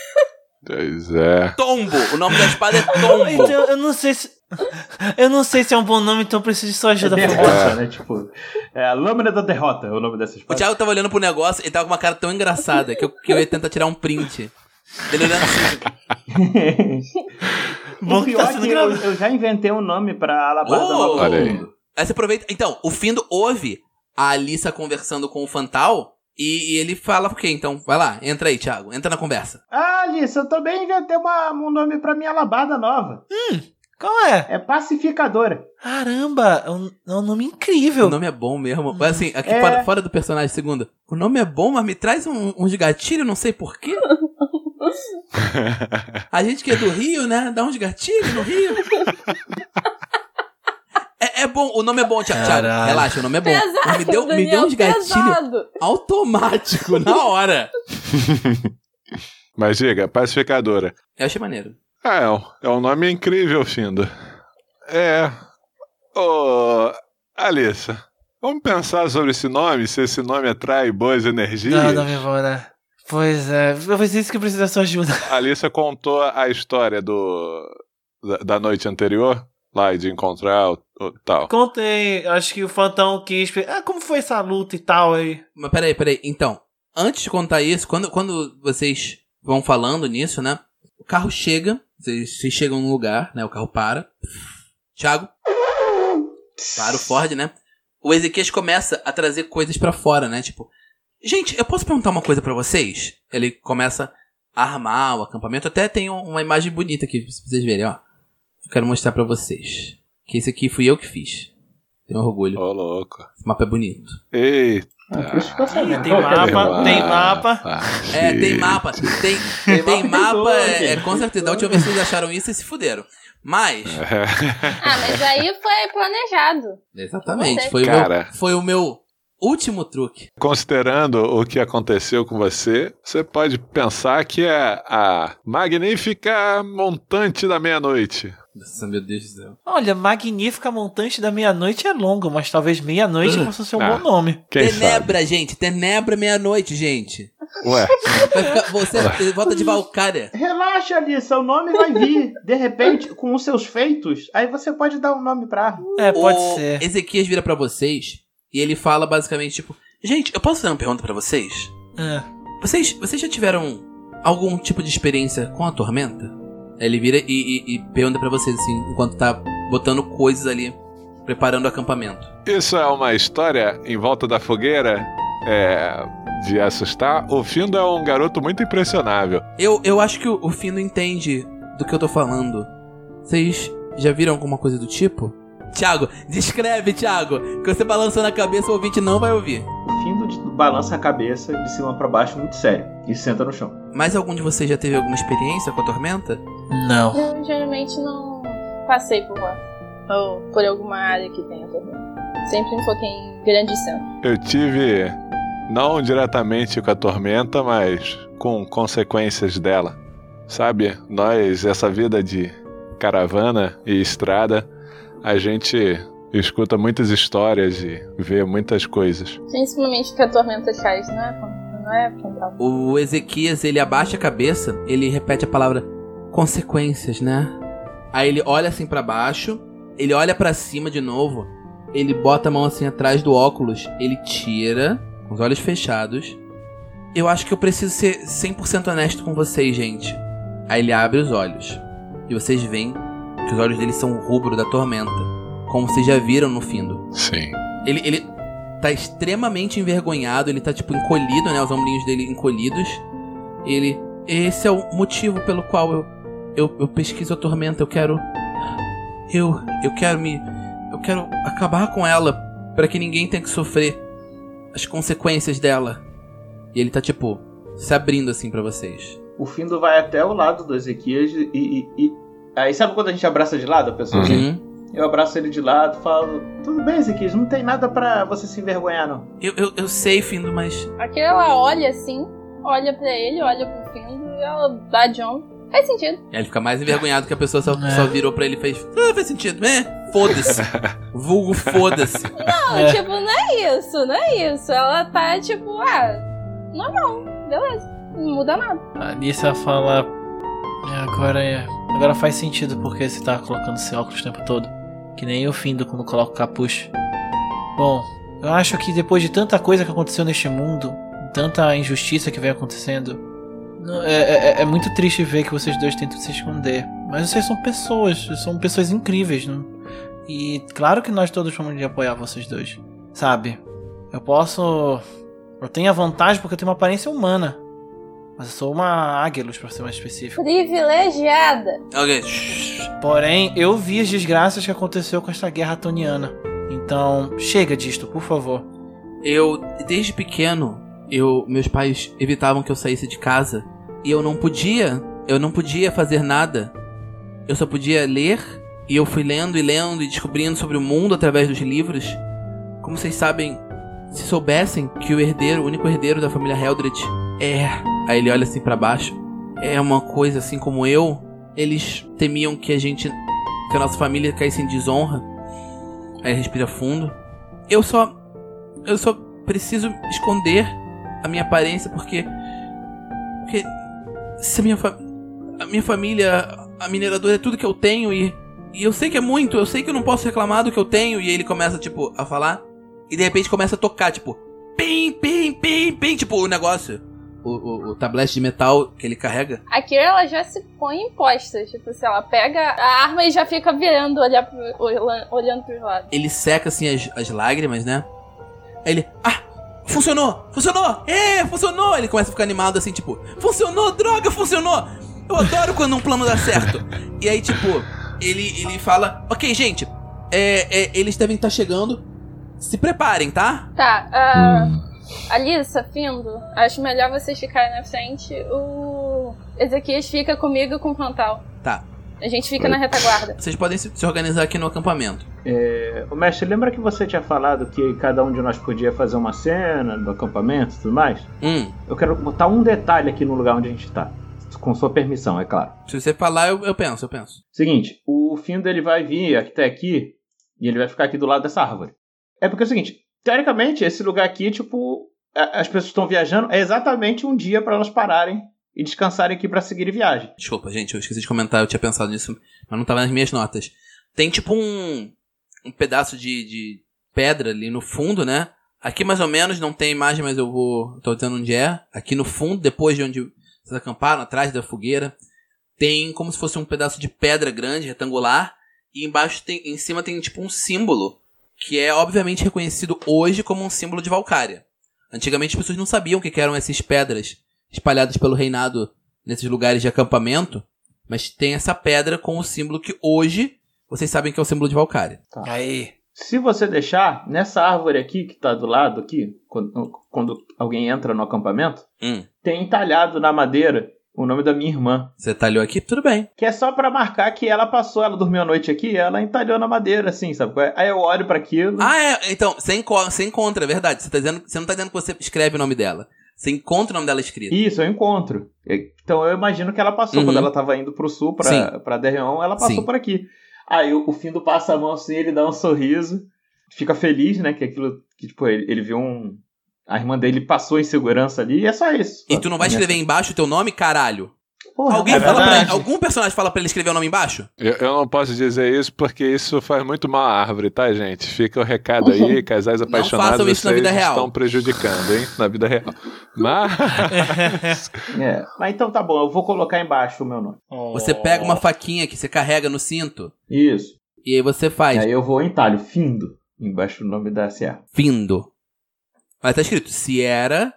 Pois é. Tombo. O nome da espada é Tombo. Então eu não sei se. Eu não sei se é um bom nome, então eu preciso de sua É ajuda. por favor. derrota, né? Tipo, é a lâmina da derrota, é o nome dessa O espada. Thiago tava olhando pro negócio e tava com uma cara tão engraçada que eu, que eu ia tentar tirar um print. Ele olhando assim. Bom o que tá é sendo que eu, eu já inventei um nome pra Alabada Oh! Nova Olha aí. Mundo. Aí você aproveita. Então, o Findo ouve a Alissa conversando com o Fantal e, e ele fala o quê? Então, vai lá, entra aí, Thiago. Entra na conversa. Ah, Alice, eu também inventei uma- um nome pra minha Alabada nova. Qual é? É Pacificadora. Caramba, é um, é um nome O incrível. nome é bom mesmo. Mas assim, aqui É. fora, fora do personagem, segundo. O nome é bom, mas me traz um, uns gatilhos, não sei porquê. A gente que é do Rio, né? Dá uns gatilhos no Rio. É, é bom, o nome é bom, Thiago. Thiago, relaxa, o nome é bom. Pesado, me deu, me Daniel, deu uns gatilhos automático na hora. Mas diga, pacificadora. Eu achei maneiro. Ah, é um, é um nome incrível, Findo. É. Ô. Alissa, vamos pensar sobre esse nome, se esse nome atrai boas energias. Não, não me vou, né? Pois é, foi isso que precisa da sua ajuda. A Alissa contou a história do. da, da noite anterior, lá de encontrar o, o tal. Contei, acho que o Fantão quis. Ah, como foi essa luta e tal aí? Mas peraí, peraí. Então, antes de contar isso, quando, quando vocês vão falando nisso, né? O carro chega, vocês, vocês chegam num lugar, né? O carro para. Thiago. Para o Ford, né? O Ezequias começa a trazer coisas pra fora, né? Tipo, gente, eu posso perguntar uma coisa pra vocês? Ele começa a armar o acampamento. Até tem um- uma imagem bonita aqui, pra vocês verem, ó. Eu quero mostrar pra vocês. Que esse aqui fui eu que fiz. Tenho orgulho. Ô, louco. Esse mapa é bonito. Eita. Sabia. Tem mapa, tem mapa. É, tem mapa. Tem, tem, Tem mapa, mapa é, é, com certeza. Da última vez que vocês acharam isso, vocês se fuderam. Mas, Ah, mas aí foi planejado. exatamente, foi o, Cara. meu, foi o meu último truque. Considerando o que aconteceu com você, você pode pensar que é a magnífica montante da meia-noite. Meu Deus do céu. Olha, Magnífica Montante da Meia-Noite é longo, mas talvez Meia-Noite possa ser um Ah. bom nome. Quem sabe? Tenebra, gente. Tenebra meia-noite, gente. Ué, você volta de Valkyria. Relaxa, Alice, o nome vai vir. De repente, com os seus feitos, aí você pode dar um nome pra arma. É, pode o ser. Ezequias vira pra vocês e ele fala basicamente tipo: Gente, eu posso fazer uma pergunta pra vocês? É. Vocês, vocês já tiveram algum tipo de experiência com a tormenta? Ele vira e, e- e pergunta pra vocês, assim, enquanto tá botando coisas ali, preparando o acampamento. isso é uma história em volta da fogueira é, de assustar. O Findo é um garoto muito impressionável. Eu, eu acho que o, o Fino entende do que eu tô falando. Vocês já viram alguma coisa do tipo? Thiago, descreve, Thiago, que você balançando a cabeça o ouvinte não vai ouvir. O Findo de- balança a cabeça de cima pra baixo muito sério e senta no chão. Mas algum de vocês já teve alguma experiência com a tormenta? Não. Eu geralmente não passei por lá. Ou por alguma área que tenha tormenta. Sempre me foquei em grande centro. Eu tive, não diretamente com a tormenta, mas com consequências dela. Sabe, nós, essa vida de caravana e estrada, a gente escuta muitas histórias e vê muitas coisas. Principalmente que a tormenta cai, não é? Não é Quintal. O Ezequias, ele abaixa a cabeça, ele repete a palavra consequências, né? Aí ele olha assim pra baixo, ele olha pra cima de novo, ele bota a mão assim atrás do óculos, ele tira, com os olhos fechados. Eu acho que eu preciso ser 100% honesto com vocês, gente. Aí ele abre os olhos. E vocês veem que os olhos dele são o rubro da tormenta. Como vocês já viram no Findo. Sim. Ele, ele tá extremamente envergonhado, ele tá tipo encolhido, né? Os ombrinhos dele encolhidos. Ele. Esse é o motivo pelo qual eu. Eu, eu pesquiso a tormenta, eu quero. Eu. Eu quero me. Eu quero acabar com ela. para que ninguém tenha que sofrer as consequências dela. E ele tá tipo. Se abrindo assim para vocês. O Findo vai até o lado do Ezequias e, e, e- Aí sabe quando a gente abraça de lado a pessoa? Uhum. Eu abraço ele de lado falo: Tudo bem, Ezequias, não tem nada pra você se envergonhar, não. Eu, eu, eu sei, Findo, mas. Aqui ela olha assim, olha pra ele, olha pro Findo e ela dá John. Faz sentido. Aí ele fica mais envergonhado que a pessoa só, É. só virou pra ele e fez. Ah, faz sentido, né? Foda-se. Vulgo foda-se. Não, É. tipo, não é isso, não é isso. Ela tá tipo, ah, normal, beleza. Não muda nada. A Alissa fala. "É, Agora é. Agora faz sentido porque você tá colocando esse óculos o tempo todo. Que nem eu findo quando coloco capuz. Bom, eu acho que depois de tanta coisa que aconteceu neste mundo, tanta injustiça que vem acontecendo, não- é, é- é muito triste ver que vocês dois tentam se esconder. Mas vocês são pessoas, são pessoas incríveis, não? E claro que nós todos vamos apoiar vocês dois. Sabe? Eu posso. Eu tenho a vantagem porque eu tenho uma aparência humana. Mas eu sou uma Águilos, pra ser mais específico. Privilegiada. Ok. Porém, eu vi as desgraças que aconteceu com esta guerra toniana. Então, chega disto, por favor. Eu, desde pequeno, eu, meus pais evitavam que eu saísse de casa. E eu não podia, eu não podia fazer nada. Eu só podia ler. E eu fui lendo e lendo e descobrindo sobre o mundo através dos livros. Como vocês sabem, se soubessem que o herdeiro, o único herdeiro da família Heldred é. Aí ele olha assim pra baixo. É uma coisa assim como eu. Eles temiam que a gente. que a nossa família caísse em desonra. Aí respira fundo. Eu só. Eu só preciso esconder a minha aparência porque. Porque. Se a minha, fa- a minha família, a mineradora é tudo que eu tenho e. E eu sei que é muito, eu sei que eu não posso reclamar do que eu tenho. E ele começa, tipo, a falar. E de repente começa a tocar, tipo. Pim, pim, pim, pim. Tipo, o negócio. O, o, o tablete de metal que ele carrega. A Kira, ela já se põe em postas. Tipo, se ela pega a arma e já fica virando, olhar olhando pros lados. Ele seca assim as, as lágrimas, né? Aí ele. Ah! Funcionou! Funcionou! É, funcionou! Ele começa a ficar animado assim, tipo, funcionou, droga, funcionou! Eu adoro quando um plano dá certo. E aí, tipo, ele, ele fala, ok, gente, é, é, eles devem estar chegando. Se preparem, tá? Tá, ah, Alissa, Findo, acho melhor vocês ficarem na frente. O Ezequias fica comigo com o Pantal. Tá. A gente fica na retaguarda. Vocês podem se, organizar aqui no acampamento. É, o mestre, lembra que você tinha falado que cada um de nós podia fazer uma cena do acampamento e tudo mais? Hum, Eu quero botar um detalhe aqui no lugar onde a gente tá. Com sua permissão, é claro. se você falar, eu, eu penso, eu penso. Seguinte, o fim dele vai vir até aqui e ele vai ficar aqui do lado dessa árvore. É porque é o seguinte, teoricamente, esse lugar aqui, tipo, as pessoas estão viajando, é exatamente um dia para elas pararem e descansarem aqui para seguir viagem. Desculpa, gente, eu esqueci de comentar, eu tinha pensado nisso, mas não tava nas minhas notas. Tem tipo um, um pedaço de, de pedra ali no fundo, né? Aqui mais ou menos, não tem imagem, mas eu vou. tô dizendo onde é. Aqui no fundo, depois de onde vocês acamparam, atrás da fogueira, tem como se fosse um pedaço de pedra grande, retangular, e embaixo tem. Em cima tem tipo um símbolo, que é obviamente reconhecido hoje como um símbolo de Valkyria. Antigamente as pessoas não sabiam o que eram essas pedras espalhadas pelo reinado nesses lugares de acampamento, mas tem essa pedra com o símbolo que hoje vocês sabem que é o símbolo de Valkyria. Aí. Se você deixar, nessa árvore aqui que tá do lado aqui, quando, quando alguém entra no acampamento, Hum, tem entalhado na madeira o nome da minha irmã. você talhou aqui? Tudo bem. Que é só pra marcar que ela passou, ela dormiu a noite aqui, ela entalhou na madeira, assim, sabe? é? Aí eu olho pra aquilo. Ah, é. Então, você, enco você encontra, é verdade. Você, tá dizendo, você não tá dizendo que você escreve o nome dela. Você encontra o nome dela escrito. Isso, eu encontro. Então eu imagino que ela passou. Uhum. Quando ela tava indo pro sul, pra, Sim. pra Derreon, ela passou Sim. por aqui. Aí o, o Findo passa a mão assim, ele dá um sorriso, fica feliz, né? Que aquilo. Que, tipo, ele, ele viu um. A irmã dele passou em segurança ali e é só isso. E tu não vai escrever embaixo o teu nome, caralho? Porra, Alguém é fala pra verdade. algum personagem fala pra ele escrever o nome embaixo? Eu, eu não posso dizer isso porque isso faz muito mal à árvore, tá, gente? Fica o recado aí, casais apaixonados, façam isso na vida real. estão prejudicando, hein? Na vida real. Mas... É. Mas então tá bom, eu vou colocar embaixo o meu nome. Você pega uma faquinha que você carrega no cinto Isso. e aí você E faz aí eu vou em talho, findo, embaixo do nome da serra. findo. Mas tá escrito Sierra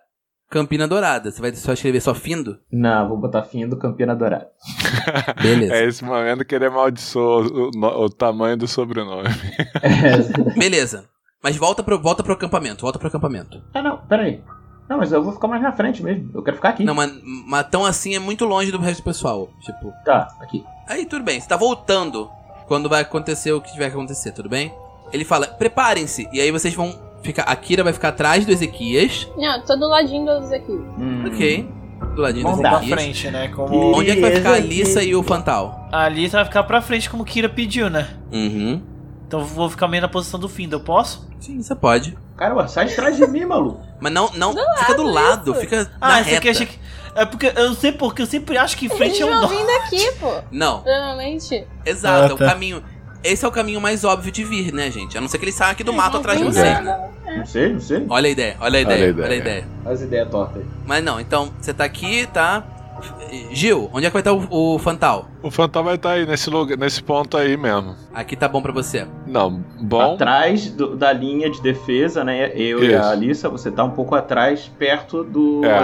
Campina Dourada. Você vai só escrever só findo? Não, vou botar findo Campina Dourada. Beleza. É esse momento que ele amaldiçoou o, no- o tamanho do sobrenome. É. Beleza. Mas volta pro, volta pro acampamento, volta pro acampamento. ah, não, peraí. Não, mas eu vou ficar mais na frente mesmo. Eu quero ficar aqui. Não, mas, mas tão assim é muito longe do resto do pessoal. Tipo, Tá, aqui. aí tudo bem. Você tá voltando quando vai acontecer o que tiver que acontecer, tudo bem? Ele fala, preparem-se. E aí vocês vão ficar. A Kira vai ficar atrás do Ezequias. Não, tô do ladinho dos aqui. Hum. Ok. Do ladinho do Vamos pra Ezequias. frente, né? Como Onde é que vai ficar a Ezequias. Alissa e o Fantal? a Alissa vai ficar pra frente como Kira pediu, né? Uhum. Então eu vou ficar meio na posição do fim, eu posso? Sim, você pode. Caramba, sai de trás de mim, maluco. Mas não, não, fica do lado, isso. fica Ah, na esse reta. aqui achei que. É porque eu não sei porque eu sempre acho que frente Eles é um vão nó. vir daqui, pô. Não, Provavelmente. exato, Ah, é o tá. caminho. Esse é o caminho mais óbvio de vir, né, gente? A não ser que eles saiam aqui do mato Eles atrás de você. Não sei, não sei. Olha a ideia, olha a Olha a ideia, ideia. olha a ideia. As ideias tortas aí. Mas não, então, você tá aqui, tá? Gil, onde é que vai estar o, o Fantal? O Fantal vai estar aí nesse, lugar, nesse ponto aí mesmo. Aqui tá bom pra você. Não, bom. Atrás do- da linha de defesa, né? Eu e Isso. a Alissa, você tá um pouco atrás, perto do É.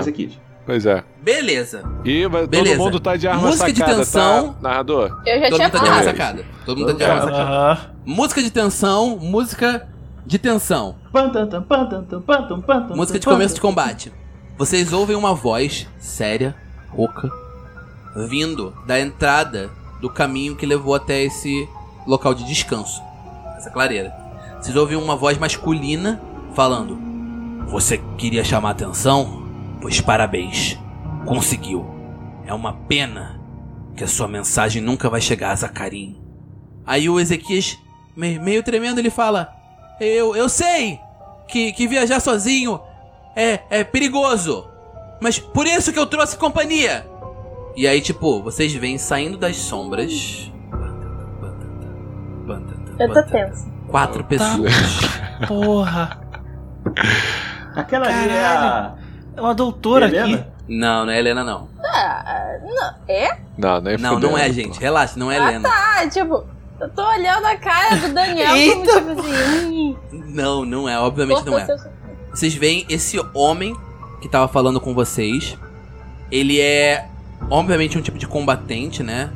Pois é. Beleza. E vai, Beleza. todo mundo tá de arma Música de sacada, tensão. tá, narrador? Eu já Todo tinha mundo tá de arma sacada. Todo mundo tá de arma sacada. Música de tensão, música de tensão. Música de começo de combate. Vocês ouvem uma voz séria, rouca, vindo da entrada do caminho que levou até esse local de descanso. Essa clareira. Vocês ouvem uma voz masculina falando: Você queria chamar atenção? Pois parabéns. Conseguiu. É uma pena que a sua mensagem nunca vai chegar a Zacarim. Aí o Ezequias, me- meio tremendo, ele fala: Eu, eu sei que, que viajar sozinho é, é perigoso. Mas por isso que eu trouxe companhia. E aí, tipo, vocês vêm saindo das sombras. Eu tô tensa. Quatro pessoas. Porra. Aquela ali é a. É uma doutora aqui. Helena? Não, não é Helena, não. Ah, não. É? Não, nem Não, não é, gente. Relaxa, não é Helena. Ah, tipo, eu tô olhando a cara do Daniel como Eita, tipo assim. Não, não é. Obviamente não é. seu- Vocês veem esse homem que tava falando com vocês. Ele é, obviamente, um tipo de combatente, né?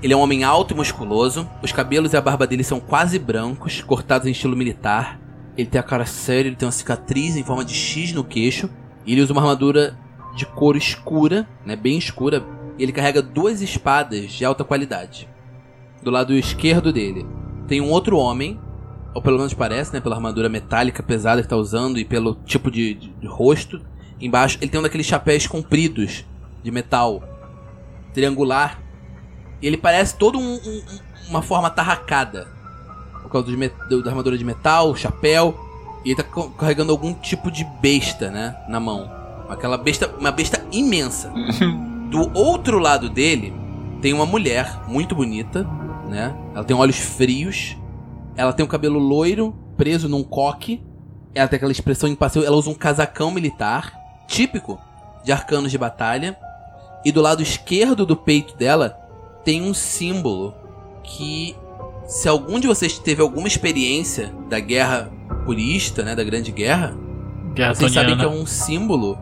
Ele é um homem alto e musculoso. Os cabelos e a barba dele são quase brancos, cortados em estilo militar. Ele tem a cara séria, ele tem uma cicatriz em forma de X no queixo. Ele usa uma armadura de cor escura, né? Bem escura. E ele carrega duas espadas de alta qualidade. Do lado esquerdo dele tem um outro homem ou pelo menos parece, né? Pela armadura metálica pesada que tá usando e pelo tipo de, de- de rosto. Embaixo ele tem um daqueles chapéus compridos de metal triangular. E ele parece todo um- um- um- uma forma tarracada. Por causa do- da armadura de metal, chapéu. E ele tá carregando algum tipo de besta, né? Na mão. Aquela besta. Uma besta imensa. Do outro lado dele tem uma mulher muito bonita, né? Ela tem olhos frios. Ela tem o cabelo loiro, preso num coque. Ela tem aquela expressão impassível. Ela usa um casacão militar, típico de arcanos de batalha. E do lado esquerdo do peito dela tem um símbolo que, se algum de vocês teve alguma experiência da guerra purista, né, da Grande Guerra, Guerra vocês sabem que é um símbolo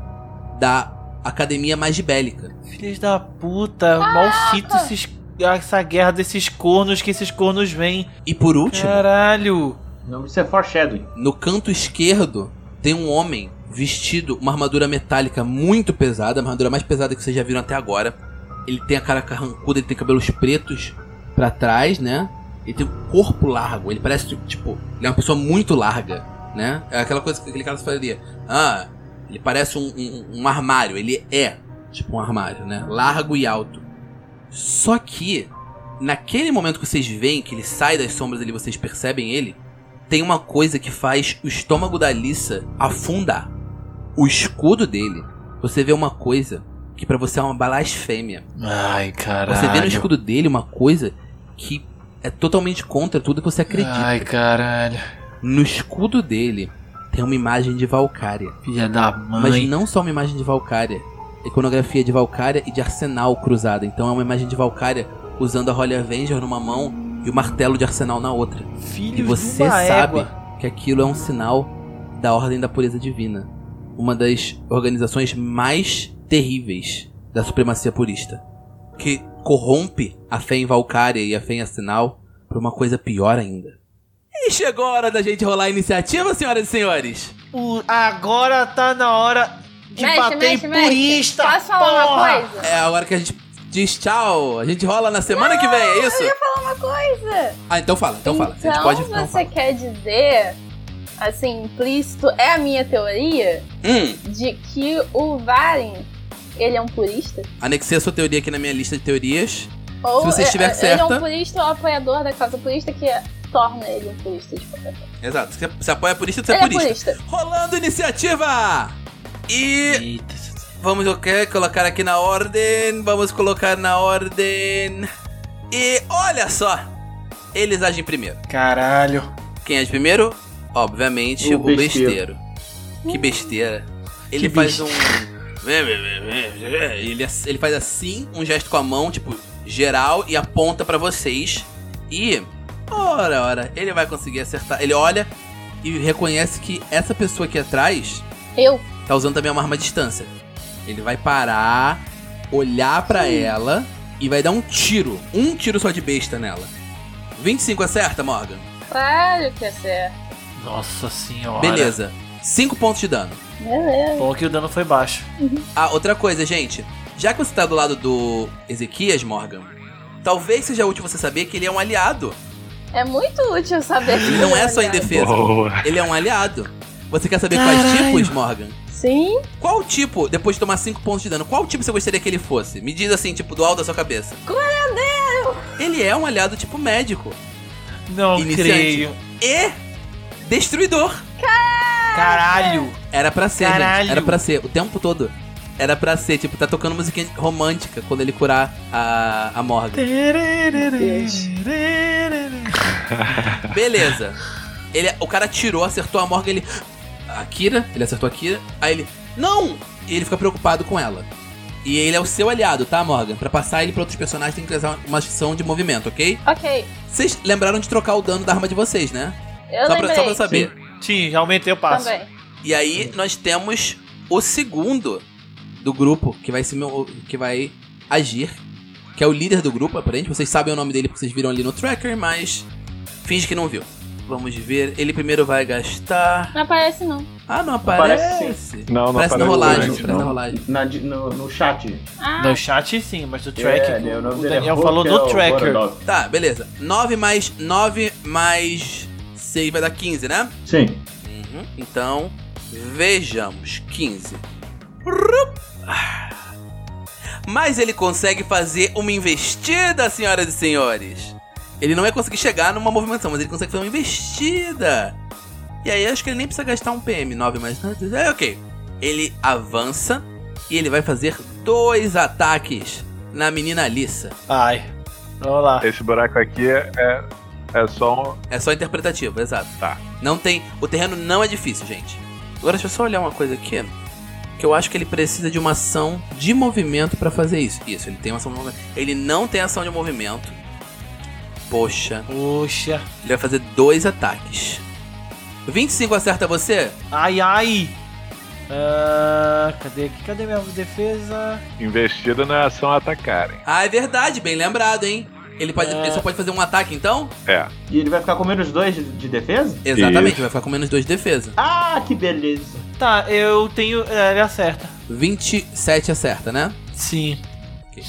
da Academia Magibélica. Filhos da puta, maldito esses, essa guerra desses cornos que esses cornos vêm. E por último, Caralho. Não, isso é foreshadowing. No canto esquerdo tem um homem vestido uma armadura metálica muito pesada, a armadura mais pesada que vocês já viram até agora. Ele tem a cara carrancuda, ele tem cabelos pretos pra trás, né? Ele tem um corpo largo, ele parece tipo, ele é uma pessoa muito larga, né? É aquela coisa que aquele cara falaria. Ah, ele parece um, um- um armário, ele é tipo um armário, né? Largo e alto. Só que naquele momento que vocês veem que ele sai das sombras ali, vocês percebem ele, tem uma coisa que faz o estômago da Alissa afundar. O escudo dele, você vê uma coisa que pra você é uma blasfêmia. Ai, caralho. Você vê no escudo dele uma coisa que é totalmente contra tudo que você acredita. Ai, caralho. No escudo dele tem uma imagem de Valkyria. Filha da Mas mãe. não só uma imagem de Valkyria. Iconografia de Valkyria e de Arsenal cruzada. Então é uma imagem de Valkyria usando a Holy Avenger numa mão e o martelo de Arsenal na outra. Filho E você sabe égua. que aquilo é um sinal da Ordem da Pureza Divina. Uma das organizações mais terríveis da supremacia purista. Que corrompe a fé em Valkyria e a fé em Arsenal pra uma coisa pior ainda. E chegou a hora da gente rolar a iniciativa, senhoras e senhores. O- agora tá na hora de Mexe, bater mexe, em mexe. purista. Posso falar porra! uma coisa? É a hora que a gente diz tchau. A gente rola na semana que vem, é isso? Eu ia falar uma coisa. Ah, então fala, então fala. Se a gente Então pode, não você fala. quer dizer, assim, implícito, é a minha teoria Hum, de que o Varen, ele é um purista? anexei a sua teoria aqui na minha lista de teorias. Ou Se você estiver é- Ele é certa. um purista ou apoiador da causa purista que torna ele um purista de qualquer forma. Exato. Você, você apoia purista, você é é purista. purista. Rolando iniciativa! E Eita. vamos o quê? colocar aqui na ordem. Vamos colocar na ordem. E olha só! Eles agem primeiro. Caralho. Quem age primeiro? Obviamente, o, O besteiro. besteiro. Que besteira. Ele Que faz um. Ele, ele faz assim, um gesto com a mão, tipo, geral, e aponta pra vocês. E. Ora, ora, ele vai conseguir acertar. Ele olha e reconhece que essa pessoa aqui atrás Eu? tá usando também uma arma à distância. Ele vai parar, olhar pra ela e vai dar um tiro. Um tiro só de besta nela. 25 acerta, Morgan? Claro que é certo. Nossa senhora. Beleza. 5 pontos de dano. Beleza. Bom que o dano foi baixo. Ah, outra coisa, gente. Já que você tá do lado do Ezequias, Morgan, talvez seja útil você saber que ele é um aliado. É muito útil saber que Ele não é só em aliado. defesa. Boa. Ele é um aliado. Você quer saber quais Caralho. tipos, Morgan? Sim. Qual tipo, depois de tomar 5 pontos de dano, qual tipo você gostaria que ele fosse? Me diz assim, tipo, do alto da sua cabeça. Curandeiro! Ele é um aliado tipo médico. Não Iniciante. creio. E destruidor. Caralho. Era pra ser, Caralho. gente. Era pra ser. O tempo todo. Era pra ser, tipo, tá tocando musiquinha romântica quando ele curar a, a Morgan. Beleza. Ele, o cara tirou, acertou a Morgan, ele. A Kira, ele acertou a Kira. Aí ele. Não! E ele fica preocupado com ela. E ele é o seu aliado, tá, Morgan? Pra passar ele pra outros personagens tem que usar uma ação de movimento, ok? Ok. Vocês lembraram de trocar o dano da arma de vocês, né? Eu só, pra, só pra saber. Sim, já aumentei o passo. Também. E aí nós temos o segundo do grupo que vai se que vai agir, que é o líder do grupo, aparente. Vocês sabem o nome dele porque vocês viram ali no tracker, mas finge que não viu. Vamos ver. Ele primeiro vai gastar. Não aparece não. Ah, não aparece. Aparece Não, não Aparece na aparece rolagem. durante, Aparece na não. rolagem. Na, no, no chat. Ah, No chat sim, mas no. É, né, o nome o é Daniel falou no tracker. Tá, beleza. 9 mais 9 mais 6 vai dar 15, né? Sim. Uhum. Então, vejamos. 15. Rup. Mas ele consegue fazer uma investida, senhoras e senhores. Ele não vai conseguir chegar numa movimentação, mas ele consegue fazer uma investida. E aí acho que ele nem precisa gastar um PM. 9 mais. É ok. Ele avança e ele vai fazer dois ataques na menina Alissa. Ai. Vamos lá. Esse buraco aqui é, é, é só um. É só interpretativo, exato. Tá. Não tem. O terreno não é difícil, gente. Agora deixa eu só olhar uma coisa aqui. Que eu acho que ele precisa de uma ação de movimento pra fazer isso. Isso, ele tem uma ação de movimento. Ele não tem ação de movimento. Poxa, Puxa. ele vai fazer dois ataques. 25 acerta você? Ai, ai. Ah, cadê aqui? Cadê minha defesa? Investida na ação atacarem. Ah, é verdade, bem lembrado, hein? Ele, pode, É. ele só pode fazer um ataque então? É. E ele vai ficar com menos dois de, de defesa? Exatamente, Isso. vai ficar com menos dois de defesa. Ah, que beleza. Tá, eu tenho. é, Ele acerta. 27 acerta, né? Sim.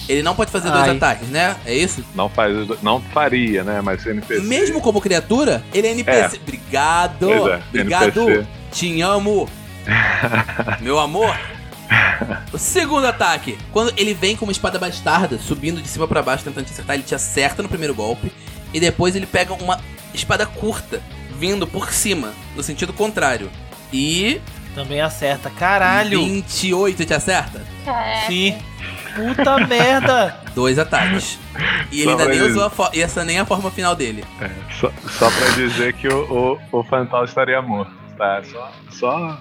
Ele não pode fazer dois Ai. ataques, né? É isso? Não faz. Não faria, né? Mas NPC. Mesmo como criatura, ele é NPC. Obrigado! Pois é, Obrigado! NPC. Te amo! Meu amor! O segundo ataque, quando ele vem com uma espada bastarda, subindo de cima pra baixo, tentando te acertar, ele te acerta no primeiro golpe, e depois ele pega uma espada curta, vindo por cima, no sentido contrário. E Também acerta. Caralho. 28 te acerta? Caraca. Sim. Puta merda. Dois ataques. E ele Só ainda nem ele. usou a fo- essa nem a forma final dele. É, só, só pra dizer que o, o, o Fantal estaria morto. Tá, só. só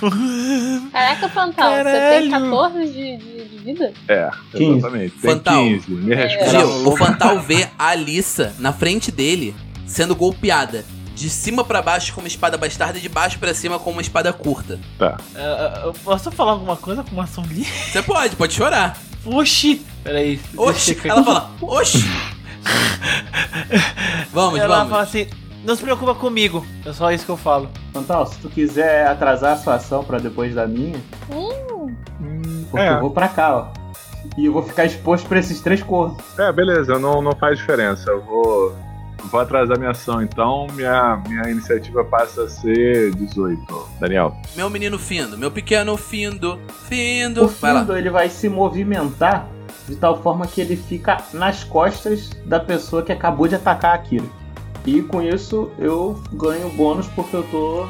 Caraca, Pantal, você tem 14 de, de, de vida? é, 15. exatamente. Tem Fantal. 15. Me responde. Gil, o Fantal vê a Alissa na frente dele sendo golpeada. De cima pra baixo com uma espada bastarda e de baixo pra cima com uma espada curta. Tá. Ah, eu posso falar alguma coisa com uma ação livre? Você pode, pode chorar. Oxi. Peraí. Oxi, ela fala, oxi. vamos, Ela vamos. fala assim, não se preocupa comigo. É só isso que eu falo. Fantal, se tu quiser atrasar a sua ação pra depois da minha, Hum, porque É. eu vou pra cá, ó. E eu vou ficar exposto pra esses três corvos. É, beleza, não, não faz diferença. Eu vou, vou atrasar minha ação, então minha, minha iniciativa passa a ser 18. Daniel. Meu menino Findo, meu pequeno Findo, O Findo. Vai lá. Findo, ele vai se movimentar de tal forma que ele fica nas costas da pessoa que acabou de atacar a Akira. E com isso eu ganho bônus porque eu tô.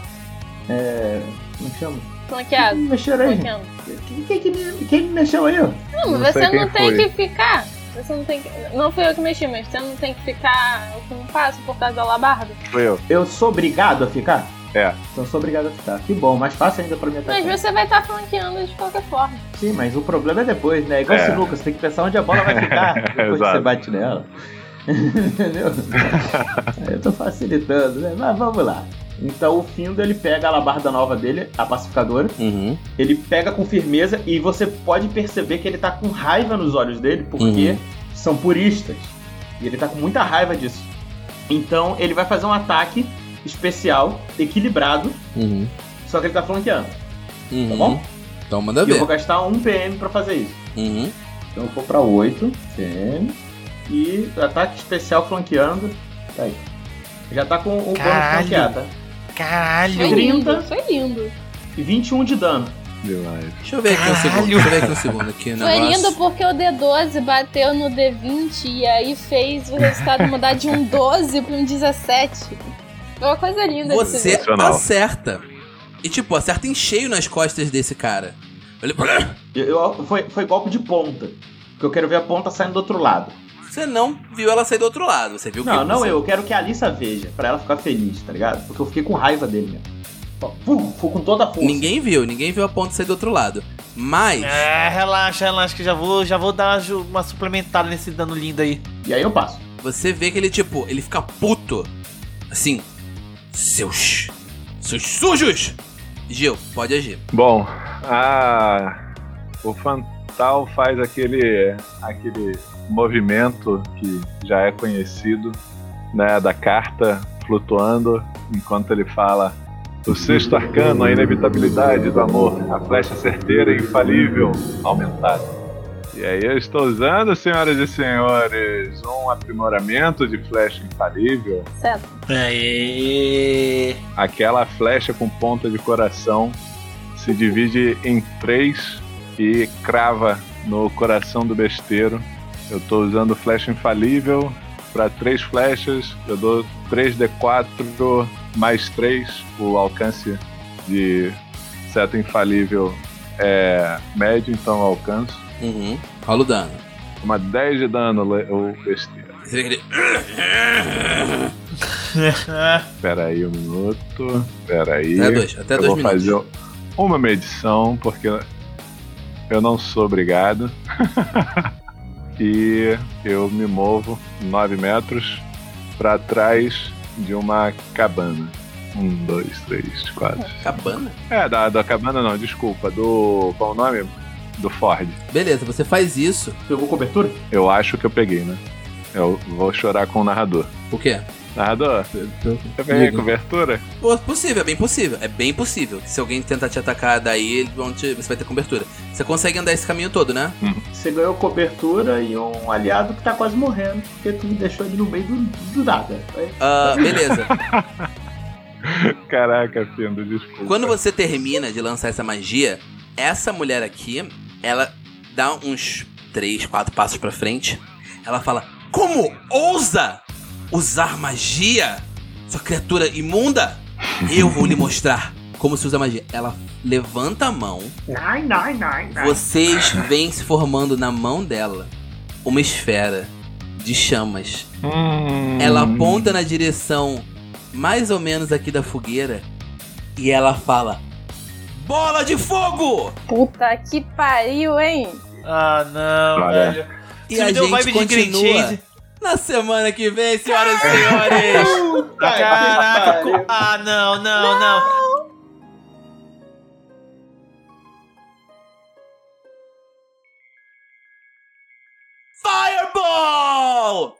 É. Como que chama? Flanqueado. Quem mexeu aí? Quem, quem, quem, quem me mexeu aí? Não, Não você não tem foi. que ficar. Você não tem que. Não fui eu que mexi, mas você não tem que ficar. Eu não faço por causa da alabarda. Fui eu. Eu sou obrigado a ficar? É. Então eu sou obrigado a ficar. Que bom, mais fácil ainda pra mim atacar. Mas você vai estar flanqueando de qualquer forma. Sim, mas o problema é depois, né? Igual É. sinuca, você tem que pensar onde a bola vai ficar depois que você bate nela. Entendeu? eu tô facilitando, né? Mas vamos lá. Então o Findo ele pega a alabarda nova dele, a pacificadora, Uhum. ele pega com firmeza e você pode perceber que ele tá com raiva nos olhos dele, porque Uhum. são puristas. E ele tá com muita raiva disso. Então ele vai fazer um ataque especial, equilibrado, Uhum. só que ele tá flanqueando. Uhum. Tá bom? Então manda E eu ver. vou gastar um PM pra fazer isso. Uhum. Então eu vou pra 8 PM. E ataque especial flanqueando. Tá aí. Já tá com o bônus flanqueado, tá? Foi Caralho. 30. lindo, foi lindo. E 21 de dano. Deixa eu ver aqui um segundo. Deixa eu ver aqui um segundo aqui o Foi lindo porque o D12 bateu no D20 e aí fez o resultado mudar de um 12 pra um 17. Foi uma coisa linda Você acerta. E tipo, acerta em cheio nas costas desse cara. Ele... Eu, eu- foi, foi golpe de ponta. Porque eu quero ver a ponta saindo do outro lado. Você não viu ela sair do outro lado. Você viu que Não, não você... eu. Eu quero que a Alissa veja. Pra ela ficar feliz, tá ligado? Porque eu fiquei com raiva dele mesmo. Pum, Fui com toda a força. Ninguém viu, ninguém viu a ponta sair do outro lado. Mas. É, relaxa, relaxa, que já vou, já vou dar uma suplementada nesse dano lindo aí. E aí eu passo. Você vê que ele, tipo, ele fica puto. Assim. Seus. Seus sujos! Gil, pode agir. Bom, a... o Fantal faz aquele, aquele movimento que já é conhecido, né, da carta flutuando, enquanto ele fala o sexto arcano, a inevitabilidade do amor, a flecha certeira e infalível, aumentada. E aí eu estou usando, senhoras e senhores, um aprimoramento de flecha infalível, Certo. Aê. aquela flecha com ponta de coração se divide em três e crava no coração do besteiro. Eu tô usando flecha infalível para três flechas. Eu dou 3d4 mais 3. O alcance de seta infalível é médio, então eu alcanço. Uhum. Rola o dano. Uma 10 de dano, le- o besteiro. Você vê que ele. Espera aí um minuto. Espera aí. Até dois, até eu dois vou minutos. fazer uma medição, porque eu não sou obrigado. e eu me movo 9 metros para trás de uma cabana. Um, dois, três, quatro. Cabana? É, da, da cabana não, desculpa. Do. Qual o nome? Do Ford. Beleza, você faz isso. Pegou cobertura? Eu acho que eu peguei, né? Eu vou chorar com o narrador. O quê? Narrador, eu peguei Diga. cobertura? Pô, possível, é bem possível. É bem possível. Se alguém tentar te atacar daí, eles vão te- você vai ter cobertura. Você consegue andar esse caminho todo, né? Você ganhou cobertura e um aliado que tá quase morrendo, porque tu me deixou ele no meio do, do nada. Ah, beleza. Caraca, Findo, desculpa. Quando você termina de lançar essa magia, essa mulher aqui, ela dá uns 3, 4 passos pra frente. Ela fala: Como ousa usar magia? Sua criatura imunda? Eu vou lhe mostrar como se usa magia. Ela levanta a mão. Nai, nai, nai, nai. Vocês veem se formando na mão dela uma esfera de chamas. Hum. Ela aponta na direção mais ou menos aqui da fogueira e ela fala: Bola de fogo! Puta que pariu, hein? Ah, não, Olha. velho. E Isso a gente vibe de green continua. Na semana que vem, senhoras e senhores. Caraca. co- Ah, não, não, não. Fireball!